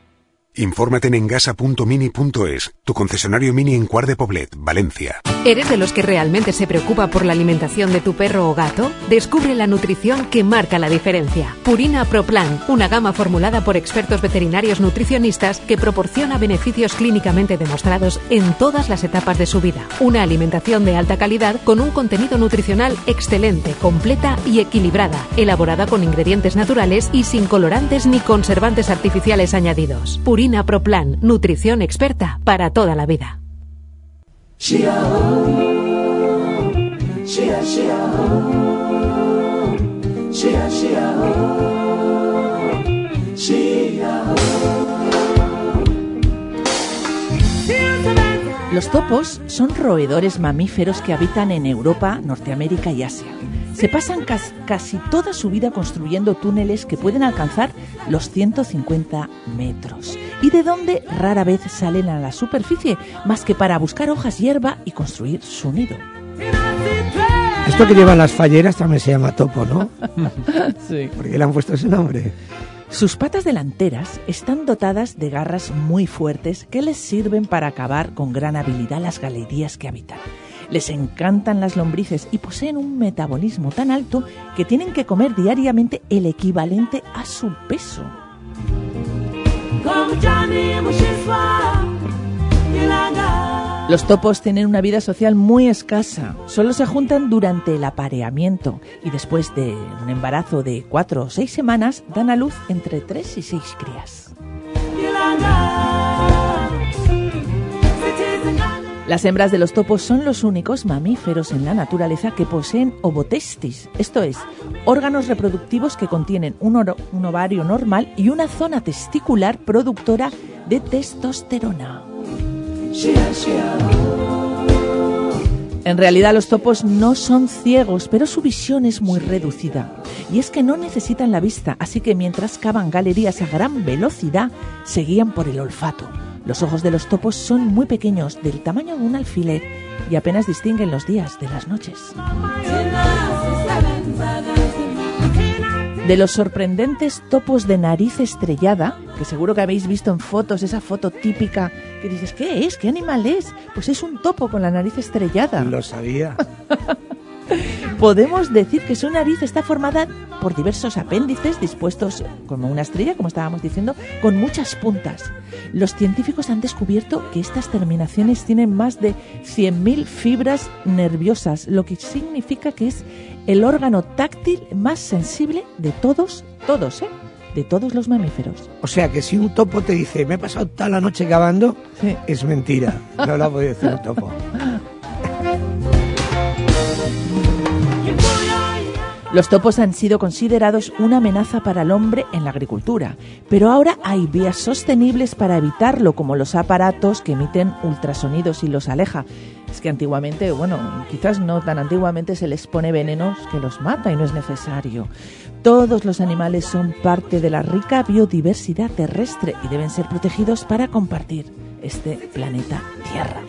Infórmate en engasa.mini.es, tu concesionario mini en Cuar de Poblet, Valencia. ¿Eres de los que realmente se preocupa por la alimentación de tu perro o gato? Descubre la nutrición que marca la diferencia. Purina Pro Plan, una gama formulada por expertos veterinarios nutricionistas que proporciona beneficios clínicamente demostrados en todas las etapas de su vida. Una alimentación de alta calidad con un contenido nutricional excelente, completa y equilibrada, elaborada con ingredientes naturales y sin colorantes ni conservantes artificiales añadidos. Purina Pro Plan, nutrición experta para toda la vida. Los topos son roedores mamíferos que habitan en Europa, Norteamérica y Asia. Se pasan cas- casi toda su vida construyendo túneles que pueden alcanzar los 150 metros y de donde rara vez salen a la superficie, más que para buscar hojas, hierba y construir su nido. Esto que llevan las falleras también se llama topo, ¿no? Sí. ¿Por qué le han puesto ese nombre? Sus patas delanteras están dotadas de garras muy fuertes que les sirven para acabar con gran habilidad las galerías que habitan. Les encantan las lombrices y poseen un metabolismo tan alto que tienen que comer diariamente el equivalente a su peso. Los topos tienen una vida social muy escasa. Solo se juntan durante el apareamiento y después de un embarazo de cuatro o seis semanas dan a luz entre tres y seis crías. Las hembras de los topos son los únicos mamíferos en la naturaleza que poseen ovotestis, esto es, órganos reproductivos que contienen un, un ovario normal y una zona testicular productora de testosterona. En realidad los topos no son ciegos, pero su visión es muy reducida. Y es que no necesitan la vista, así que mientras cavan galerías a gran velocidad, se guían por el olfato. Los ojos de los topos son muy pequeños, del tamaño de un alfiler, y apenas distinguen los días de las noches. De los sorprendentes topos de nariz estrellada, que seguro que habéis visto en fotos, esa foto típica que dices, ¿qué es? ¿Qué animal es? Pues es un topo con la nariz estrellada. Lo sabía. Podemos decir que su nariz está formada por diversos apéndices dispuestos como una estrella, como estábamos diciendo, con muchas puntas. Los científicos han descubierto que estas terminaciones tienen más de 100.000 fibras nerviosas, lo que significa que es el órgano táctil más sensible de todos, todos, ¿eh? De todos los mamíferos. O sea que si un topo te dice, me he pasado toda la noche cavando, es mentira. No lo ha podido decir un topo. Los topos han sido considerados una amenaza para el hombre en la agricultura, pero ahora hay vías sostenibles para evitarlo, como los aparatos que emiten ultrasonidos y los aleja. Es que antiguamente, bueno, quizás no tan antiguamente se les pone venenos que los mata y no es necesario. Todos los animales son parte de la rica biodiversidad terrestre y deben ser protegidos para compartir este planeta Tierra.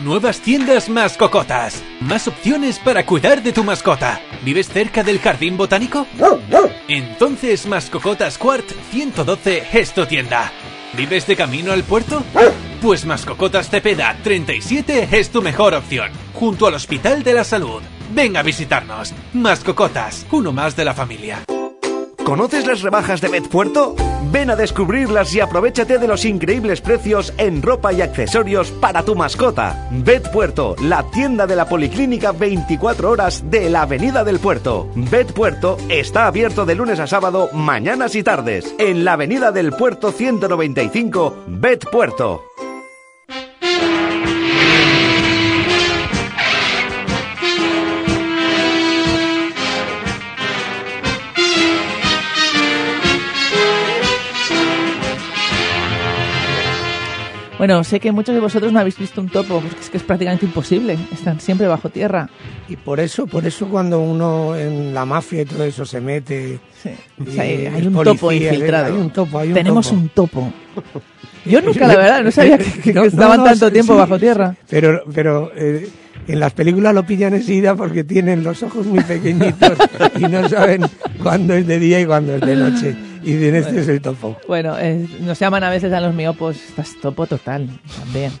Nuevas tiendas Más Cocotas. Más opciones para cuidar de tu mascota. ¿Vives cerca del jardín botánico? Entonces Mascocotas Quart 112 es tu tienda. ¿Vives de camino al puerto? Pues Mascocotas Cepeda 37 es tu mejor opción, junto al Hospital de la Salud. Ven a visitarnos. Mascocotas, uno más de la familia. ¿Conoces las rebajas de Betpuerto? Ven a descubrirlas y aprovechate de los increíbles precios en ropa y accesorios para tu mascota. Betpuerto, la tienda de la Policlínica 24 horas de la Avenida del Puerto. Betpuerto está abierto de lunes a sábado, mañanas y tardes, en la Avenida del Puerto 195, Betpuerto. Bueno, sé que muchos de vosotros no habéis visto un topo, porque es que es prácticamente imposible. Están siempre bajo tierra. Y por eso, por eso cuando uno en la mafia y todo eso se mete. O sea, hay un policía, topo infiltrado. Hay un topo, hay un Tenemos topo. un topo. Yo nunca, la verdad, no sabía que, que No, estaban no, no, tanto sí, tiempo sí, bajo tierra. Pero, pero eh, en las películas lo pillan enseguida porque tienen los ojos muy pequeñitos y no saben cuándo es de día y cuándo es de noche. Y dicen, este es el topo. Bueno, eh, nos llaman a veces a los miopos, estás topo total, también.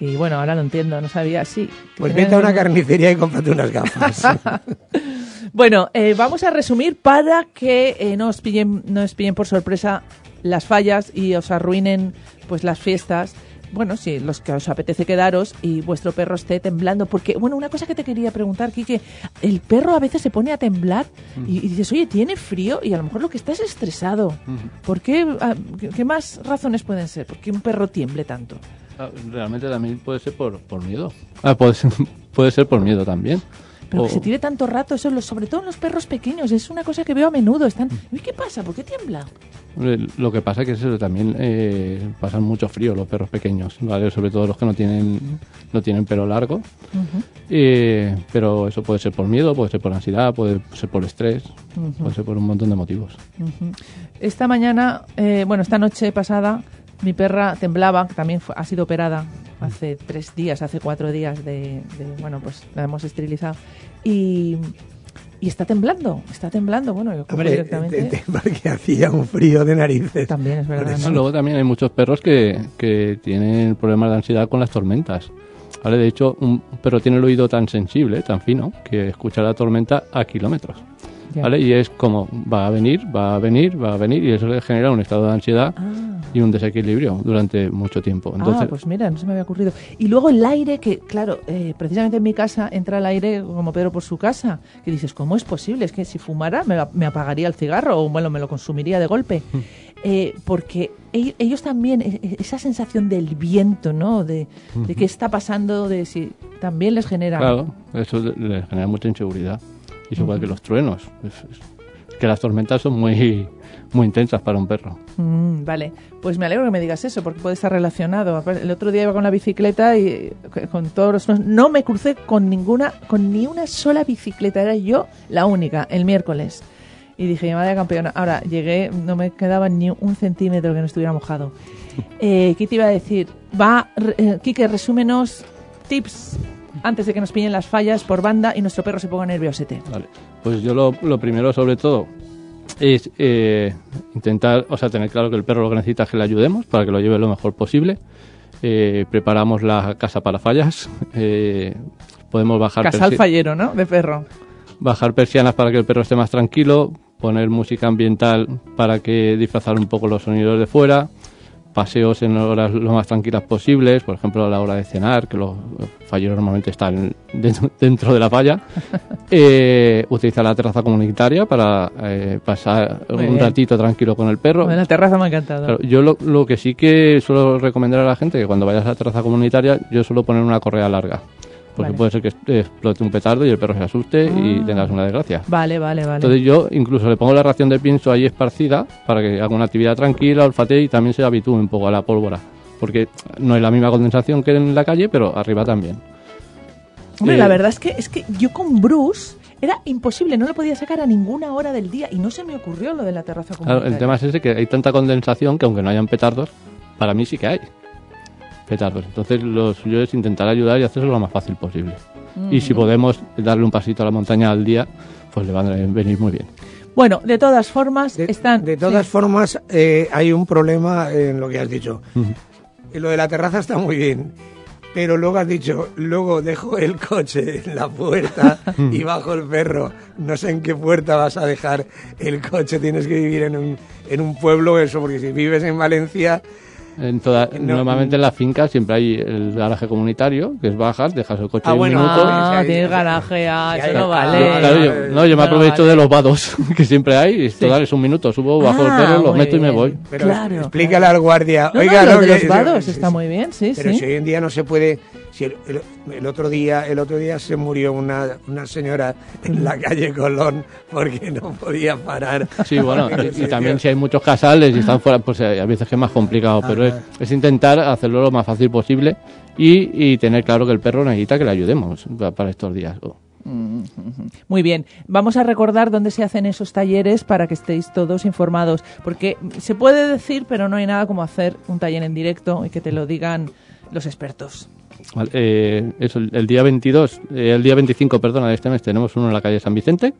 Y bueno, ahora lo entiendo, no sabía, sí. Pues vete a una carnicería y cómprate unas gafas. Bueno, eh, vamos a resumir para que eh, no, os pillen, no os pillen por sorpresa las fallas y os arruinen pues las fiestas. Bueno, sí, los que os apetece quedaros y vuestro perro esté temblando. Porque, bueno, una cosa que te quería preguntar, Quique, el perro a veces se pone a temblar y, y dices, oye, tiene frío y a lo mejor lo que está es estresado. ¿Por qué? Ah, ¿qué, qué más razones pueden ser? ¿Por qué un perro tiemble tanto? Ah, Realmente también puede ser por, por miedo. Ah, puede, ser, puede ser por miedo también. Pero O- que se tire tanto rato, eso, sobre todo en los perros pequeños, es una cosa que veo a menudo. Están, "Uy, ¿qué pasa? ¿Por qué tiembla? Eh, Lo que pasa es que eso también eh, pasan mucho frío los perros pequeños, ¿vale? Sobre todo los que no tienen no tienen pelo largo. Eh, pero eso puede ser por miedo, puede ser por ansiedad, puede ser por estrés, puede ser por un montón de motivos. Esta mañana, eh, bueno, esta noche pasada, mi perra temblaba, que también fue- ha sido operada hace tres días, hace cuatro días de, de- bueno, pues la hemos esterilizado. Y, y está temblando, está temblando, bueno, yo Hombre, directamente. te- te- porque hacía un frío de narices. También es verdad. No, Luego también hay muchos perros que, que tienen problemas de ansiedad con las tormentas. ¿vale? De hecho, un perro tiene el oído tan sensible, tan fino, que escucha la tormenta a kilómetros. ¿vale? Y es como va a venir, va a venir, va a venir, y eso le genera un estado de ansiedad y un desequilibrio durante mucho tiempo. Entonces, ah, pues mira, no se me había ocurrido. Y luego el aire, que claro, eh, precisamente en mi casa entra el aire como Pedro por su casa. Que dices, ¿cómo es posible? Es que si fumara me, me apagaría el cigarro o bueno, me lo consumiría de golpe. Eh, porque e- ellos también, e- e- esa sensación del viento, ¿no? De, qué está pasando, de si también les genera. Claro, eso le- le genera mucha inseguridad. Y es igual que los truenos. Es- es que las tormentas son muy, muy intensas para un perro. Mm, vale, pues me alegro que me digas eso, porque puede estar relacionado. El otro día iba con la bicicleta y eh, con todos los... No me crucé con ninguna, con ni una sola bicicleta, era yo la única, el miércoles. Y dije, madre campeona. Ahora, llegué, no me quedaba ni un centímetro que no estuviera mojado. Eh, ¿Qué te iba a decir? Va, eh, Quique, resúmenos tips antes de que nos pillen las fallas por banda y nuestro perro se ponga nerviosete. Vale. Pues yo lo, lo primero, sobre todo, es eh, intentar, o sea, tener claro que el perro lo que necesita es que le ayudemos para que lo lleve lo mejor posible. Eh, preparamos la casa para fallas. eh, podemos bajar Casal fallero, ¿no? De perro. bajar persianas para que el perro esté más tranquilo, poner música ambiental para que disfrazar un poco los sonidos de fuera, paseos en horas lo más tranquilas posibles, por ejemplo a la hora de cenar, que los falleros normalmente están dentro, de la falla, Eh, utilizar la terraza comunitaria para eh, pasar Muy un bien. ratito tranquilo con el perro. En la terraza me ha encantado. Claro, yo lo, lo que sí que suelo recomendar a la gente que cuando vayas a la terraza comunitaria, yo suelo poner una correa larga. Porque Vale. puede ser que explote un petardo y el perro se asuste y Ah. tengas una desgracia. Vale, vale, vale. Entonces yo incluso le pongo la ración de pienso ahí esparcida para que haga una actividad tranquila, olfatee y también se habitúe un poco a la pólvora. Porque no es la misma condensación que en la calle, pero arriba también. Hombre, Eh, la verdad es que, es que yo con Bruce era imposible, no le podía sacar a ninguna hora del día y no se me ocurrió lo de la terraza Claro, el tema es ese que hay tanta condensación que aunque no hayan petardos, para mí sí que hay petardos. Entonces lo suyo es intentar ayudar y hacerlo lo más fácil posible. Y si podemos darle un pasito a la montaña al día, pues le van a venir muy bien. Bueno, de todas formas, están... De todas formas, eh, hay un problema en lo que has dicho. Y lo de la terraza está muy bien. Pero luego has dicho, luego dejo el coche en la puerta y bajo el perro. No sé en qué puerta vas a dejar el coche. Tienes que vivir en un, en un pueblo, eso, porque si vives en Valencia, En toda, No, normalmente en la finca siempre hay el garaje comunitario, que es bajas, dejas el coche Ah, un bueno, minuto. Ah, tienes garaje, ah, eso no vale. Yo- claro, yo, no, yo me aprovecho vale. de los vados que siempre hay. y Total, es un minuto, subo, bajo Ah, el perro, lo muy meto y me voy. pero Claro, explícale al guardia. No, Oiga, no, lo no, de que- los vados sí, está sí. muy bien, sí, Pero sí. si hoy en día no se puede, si el, el- el otro día, el otro día se murió una, una señora en la calle Colón porque no podía parar. Sí, bueno, y, y también si hay muchos casales y están fuera, pues eh, a veces que es más complicado, pero es, es intentar hacerlo lo más fácil posible y, y tener claro que el perro necesita que le ayudemos pa- para estos días. Oh. Muy bien, vamos a recordar dónde se hacen esos talleres para que estéis todos informados, porque se puede decir, pero no hay nada como hacer un taller en directo y que te lo digan los expertos. Vale, eh, eso, el, el día 22, eh, el día 25, perdona, de este mes tenemos uno en la calle San Vicente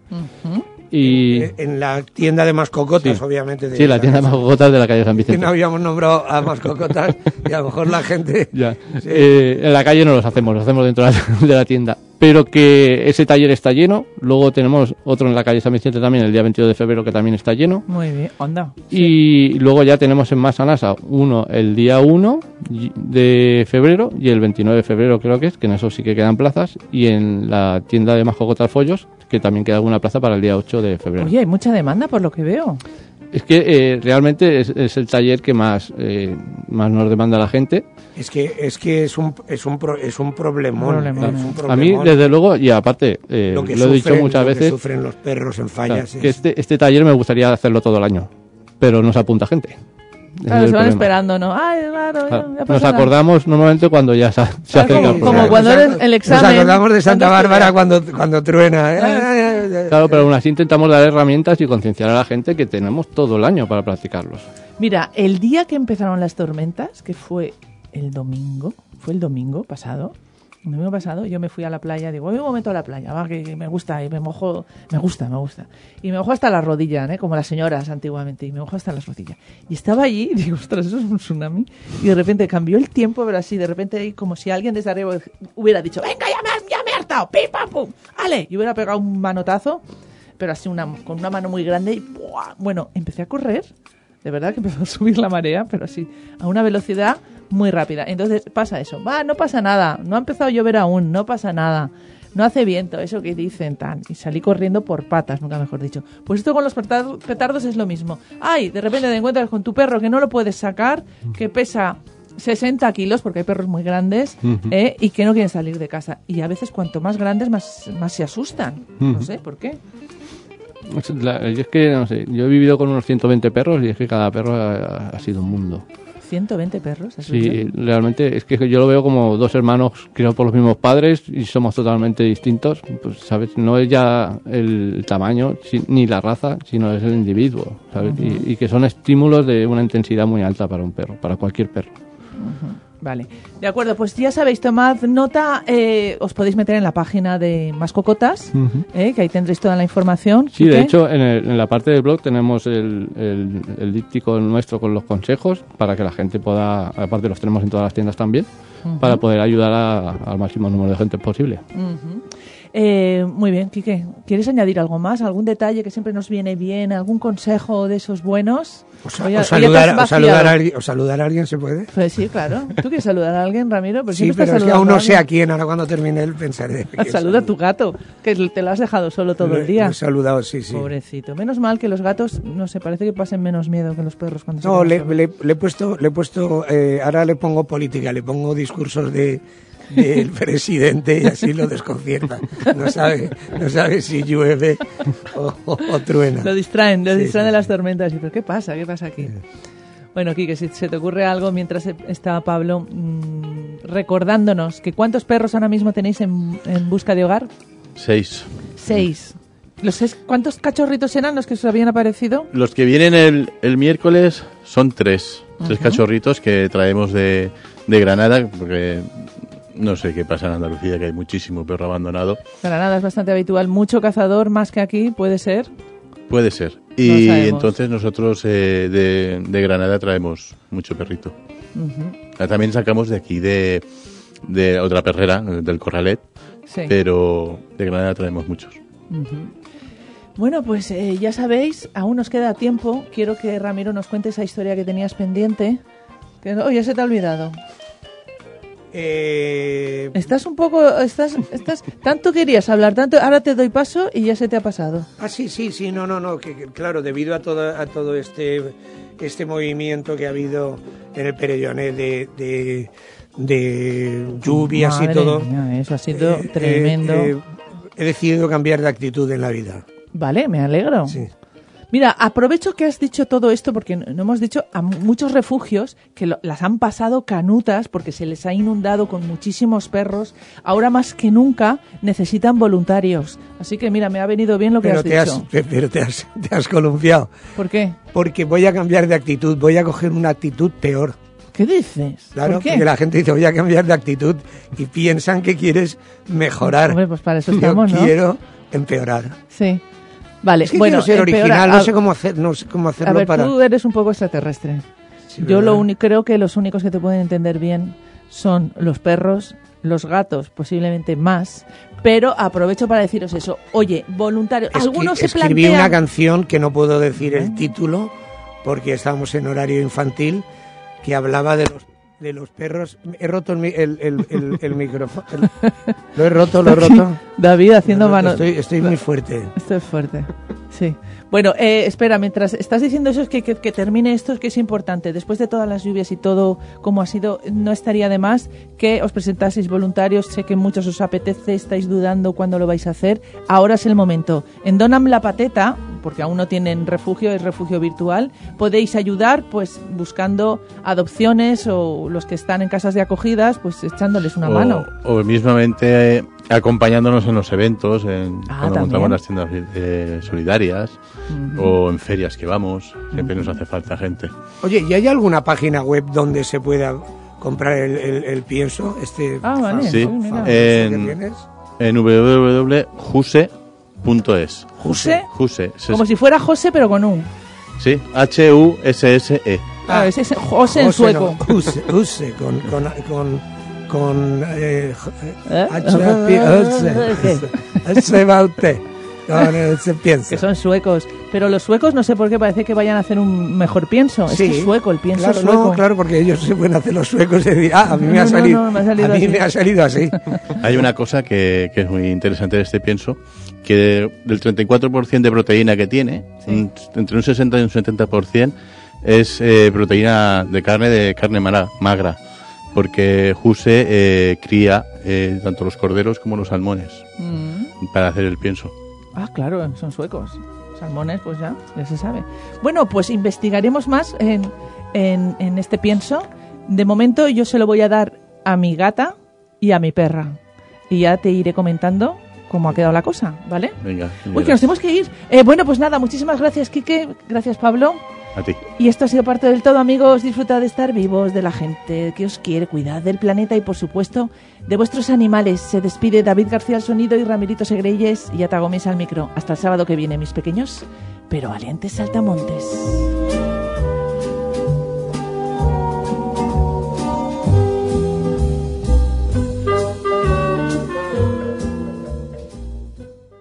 y... Eh, En la tienda de mascocotas, Sí. obviamente. de Sí, la tienda de mascotas de la calle San Que Vicente. no habíamos nombrado a mascocotas y a lo mejor la gente... Ya. Eh, en la calle no los hacemos, los hacemos dentro de la tienda. Pero que ese taller está lleno. Luego tenemos otro en la calle San Vicente también, el día 22 de febrero, que también está lleno. Muy bien, onda. Y luego ya tenemos en Masanasa uno el día 1 y- de febrero y el 29 de febrero creo que es, que en eso sí que quedan plazas. Y en la tienda de Mascotas Follos, que también queda alguna plaza para el día 8 de febrero. Oye, hay mucha demanda por lo que veo. Es que eh, realmente es, es el taller que más, eh, más nos demanda la gente. Es que es que es un es un pro- es un problemón. Problemón. es un A mí, desde luego, y aparte, eh, lo lo, que he dicho muchas lo que veces, sufren los perros en claro, fallas. que es- este, este taller me gustaría hacerlo todo el año, pero no se apunta gente. Claro, se van problema. esperando, ¿no? Ay, claro, ya- Claro, ya Nos acordamos normalmente cuando ya se, se Claro, acerca el como- como cuando eres el examen. Nos acordamos de Santa Bárbara cuando, cuando truena. ¿eh? Claro, pero aún así intentamos dar herramientas y concienciar a la gente que tenemos todo el año para practicarlos. Mira, el día que empezaron las tormentas, que fue el domingo, fue el domingo pasado, el domingo pasado yo me fui a la playa, digo, voy un momento a la playa, va, que me gusta, y me mojo, me gusta, me gusta. Y me mojo hasta las rodillas, ¿eh? como las señoras antiguamente, y me mojo hasta las rodillas. Y estaba allí, y digo, ostras, eso es un tsunami. Y de repente cambió el tiempo, pero así, de repente como si alguien desde arriba hubiera dicho, venga, ya me, has- ya me he hartado, pim, pam, pum, ale, y hubiera pegado un manotazo, pero así una, con una mano muy grande, y ¡buah! bueno, empecé a correr, de verdad que empezó a subir la marea, pero así, a una velocidad muy rápida. Entonces pasa eso, va, no pasa nada, no ha empezado a llover aún, no pasa nada, no hace viento, eso que dicen tan. Y salí corriendo por patas, nunca mejor dicho. Pues esto con los petar- petardos es lo mismo. Ay, de repente te encuentras con tu perro que no lo puedes sacar, que pesa 60 kilos, porque hay perros muy grandes. ¿eh? y que no quieren salir de casa. Y a veces cuanto más grandes, más, más se asustan. No sé por qué. La- yo es que, no sé, yo he vivido con unos 120 perros y es que cada perro ha, ha sido un mundo. 120 perros. ¿has Sí, dicho? realmente es que yo lo veo como dos hermanos criados por los mismos padres y somos totalmente distintos. Pues, ¿sabes? No es ya el tamaño ni la raza, sino es el individuo, ¿sabes? Ujú. y, y que son estímulos de una intensidad muy alta para un perro, para cualquier perro. Vale, de acuerdo, pues ya sabéis, tomad nota, eh, os podéis meter en la página de Mascocotas, Ujú. eh, que ahí tendréis toda la información. Sí, de hecho, en, el- en la parte del blog tenemos el, el, el díptico nuestro con los consejos para que la gente pueda, aparte los tenemos en todas las tiendas también, para poder ayudar a- al máximo número de gente posible. Eh, muy bien, Quique, ¿quieres añadir algo más? ¿Algún detalle que siempre nos viene bien? ¿Algún consejo de esos buenos? O, Oye, o oye, saludar, o, saludar a alguien, o saludar a alguien se puede. Pues sí, claro. ¿Tú quieres saludar a alguien, Ramiro? Pues sí, pero es que aún no sé a quién. Ahora cuando termine él pensaré. Saluda a tu gato, que te lo has dejado solo todo Lo el día. lo he saludado, sí, sí. Pobrecito. Menos mal que los gatos, no sé, parece que pasen menos miedo que los perros cuando se No, le, solos. le- le he puesto, le he puesto, eh, ahora le pongo política, le pongo discursos de del presidente y así lo desconcierta. No sabe, no sabe si llueve o, o- o truena. Lo distraen, lo Sí, distraen sí, de las tormentas. Y, ¿Pero qué pasa? ¿Qué pasa aquí? Bueno, Quique, si se te ocurre algo mientras está Pablo mm, recordándonos que cuántos perros ahora mismo tenéis en, en busca de hogar? Seis. Seis. Los seis- ¿Cuántos cachorritos eran los que os habían aparecido? Los que vienen el, el miércoles son tres. Tres cachorritos que traemos de, de Granada, porque no sé qué pasa en Andalucía, que hay muchísimo perro abandonado. Granada es bastante habitual. Mucho cazador, más que aquí, puede ser. Puede ser. Y entonces nosotros eh, de, de Granada traemos mucho perrito. Ah, También sacamos de aquí, de, de otra perrera, eh, del Corralet, Sí. pero de Granada traemos muchos. Bueno, pues eh, ya sabéis, aún nos queda tiempo. Quiero que Ramiro nos cuente esa historia que tenías pendiente. Que, oh, ya se te ha olvidado. Eh, Estás un poco, estás, estás, tanto querías hablar, tanto, ahora te doy paso y ya se te ha pasado. Ah, sí, sí, sí, no, no, no, que, que, claro, debido a todo, a todo este, este movimiento que ha habido en el Perelloné de, de, de lluvias Madre y todo, mía, eso ha sido eh, tremendo. eh, eh, he decidido cambiar de actitud en la vida. Vale, me alegro. Sí. Mira, aprovecho que has dicho todo esto porque no hemos dicho a mu- muchos refugios que lo- las han pasado canutas porque se les ha inundado con muchísimos perros. Ahora más que nunca necesitan voluntarios. Así que mira, me ha venido bien lo que Pero, has te dicho. has, pero te has, te has columpiado. ¿Por qué? Porque voy a cambiar de actitud, voy a coger una actitud peor. ¿Qué dices? Claro, ¿Por qué? porque la gente dice voy a cambiar de actitud y piensan que quieres mejorar. Hombre, pues para eso Yo estamos, ¿no? quiero empeorar. Sí. Vale, Es que bueno, ser empeora- original, no sé cómo hacer, no sé cómo hacerlo A ver, para. tú eres un poco extraterrestre. Yo ¿verdad? lo creo que los únicos que te pueden entender bien son los perros, los gatos, posiblemente más. Pero aprovecho para deciros eso. Oye, voluntarios. Escri- Algunos se escribí plantean... una canción que no puedo decir el título porque estábamos en horario infantil que hablaba de los de los perros. He roto el, el, el, micrófono. Lo he roto, lo he roto. David haciendo manos. Estoy, estoy muy fuerte. Esto es fuerte. Sí. Bueno, eh, espera, mientras estás diciendo eso, es que, que, que termine esto, es que es importante. Después de todas las lluvias y todo como ha sido, no estaría de más que os presentaseis voluntarios. Sé que muchos os apetece, estáis dudando cuándo lo vais a hacer. Ahora es el momento. En Donam la Pateta, porque aún no tienen refugio, es refugio virtual, podéis ayudar pues buscando adopciones o los que están en casas de acogidas, pues echándoles una o, mano. o mismamente eh, acompañándonos en los eventos, en, Ah, cuando también. montamos las tiendas eh, solidarias Ujú. o en ferias que vamos, siempre nos hace falta gente. Oye, ¿y hay alguna página web donde se pueda comprar el, el- el pienso? Este Ah, vale. Sí. ¿Qué en, tienes? en www.juse.es. ¿Juse? Juse. se- Como si fuera José, pero con un. Sí, H-U-S-S-E. Ah, es José en sueco. no, Use, use, con, con, con, con eh, ¿Eh? H- Use. Se pienso. Que son suecos. Pero los suecos no sé por qué parece que vayan a hacer un mejor pienso. Es Sí, que es sueco, el pienso claro, es sueco. No, claro, porque ellos se pueden hacer los suecos y decir, ah, a mí me, No, ha, no, salido, no, me ha salido a mí así. me ha salido así. Hay una cosa que, que es muy interesante de este pienso, que del 34% de proteína que tiene, un- entre un 60 y un 70% es eh, proteína de carne de carne mara- magra, porque Juse eh, cría eh, tanto los corderos como los salmones Mm. para hacer el pienso. Ah, claro, son suecos. Salmones, pues ya, ya se sabe. Bueno, pues investigaremos más en, en, en este pienso. De momento yo se lo voy a dar a mi gata y a mi perra. Y ya te iré comentando cómo ha quedado la cosa, ¿vale? Venga. Uy, que nos tenemos que ir. Eh, bueno, pues nada, muchísimas gracias, Quique. Gracias, Pablo. A ti. Y esto ha sido parte del todo, amigos. Disfrutad de estar vivos, de la gente que os quiere, cuidad del planeta y, por supuesto, de vuestros animales. Se despide David García al sonido y Ramirito Segreyes y Atagomis al micro. Hasta el sábado que viene, mis pequeños, pero valientes saltamontes.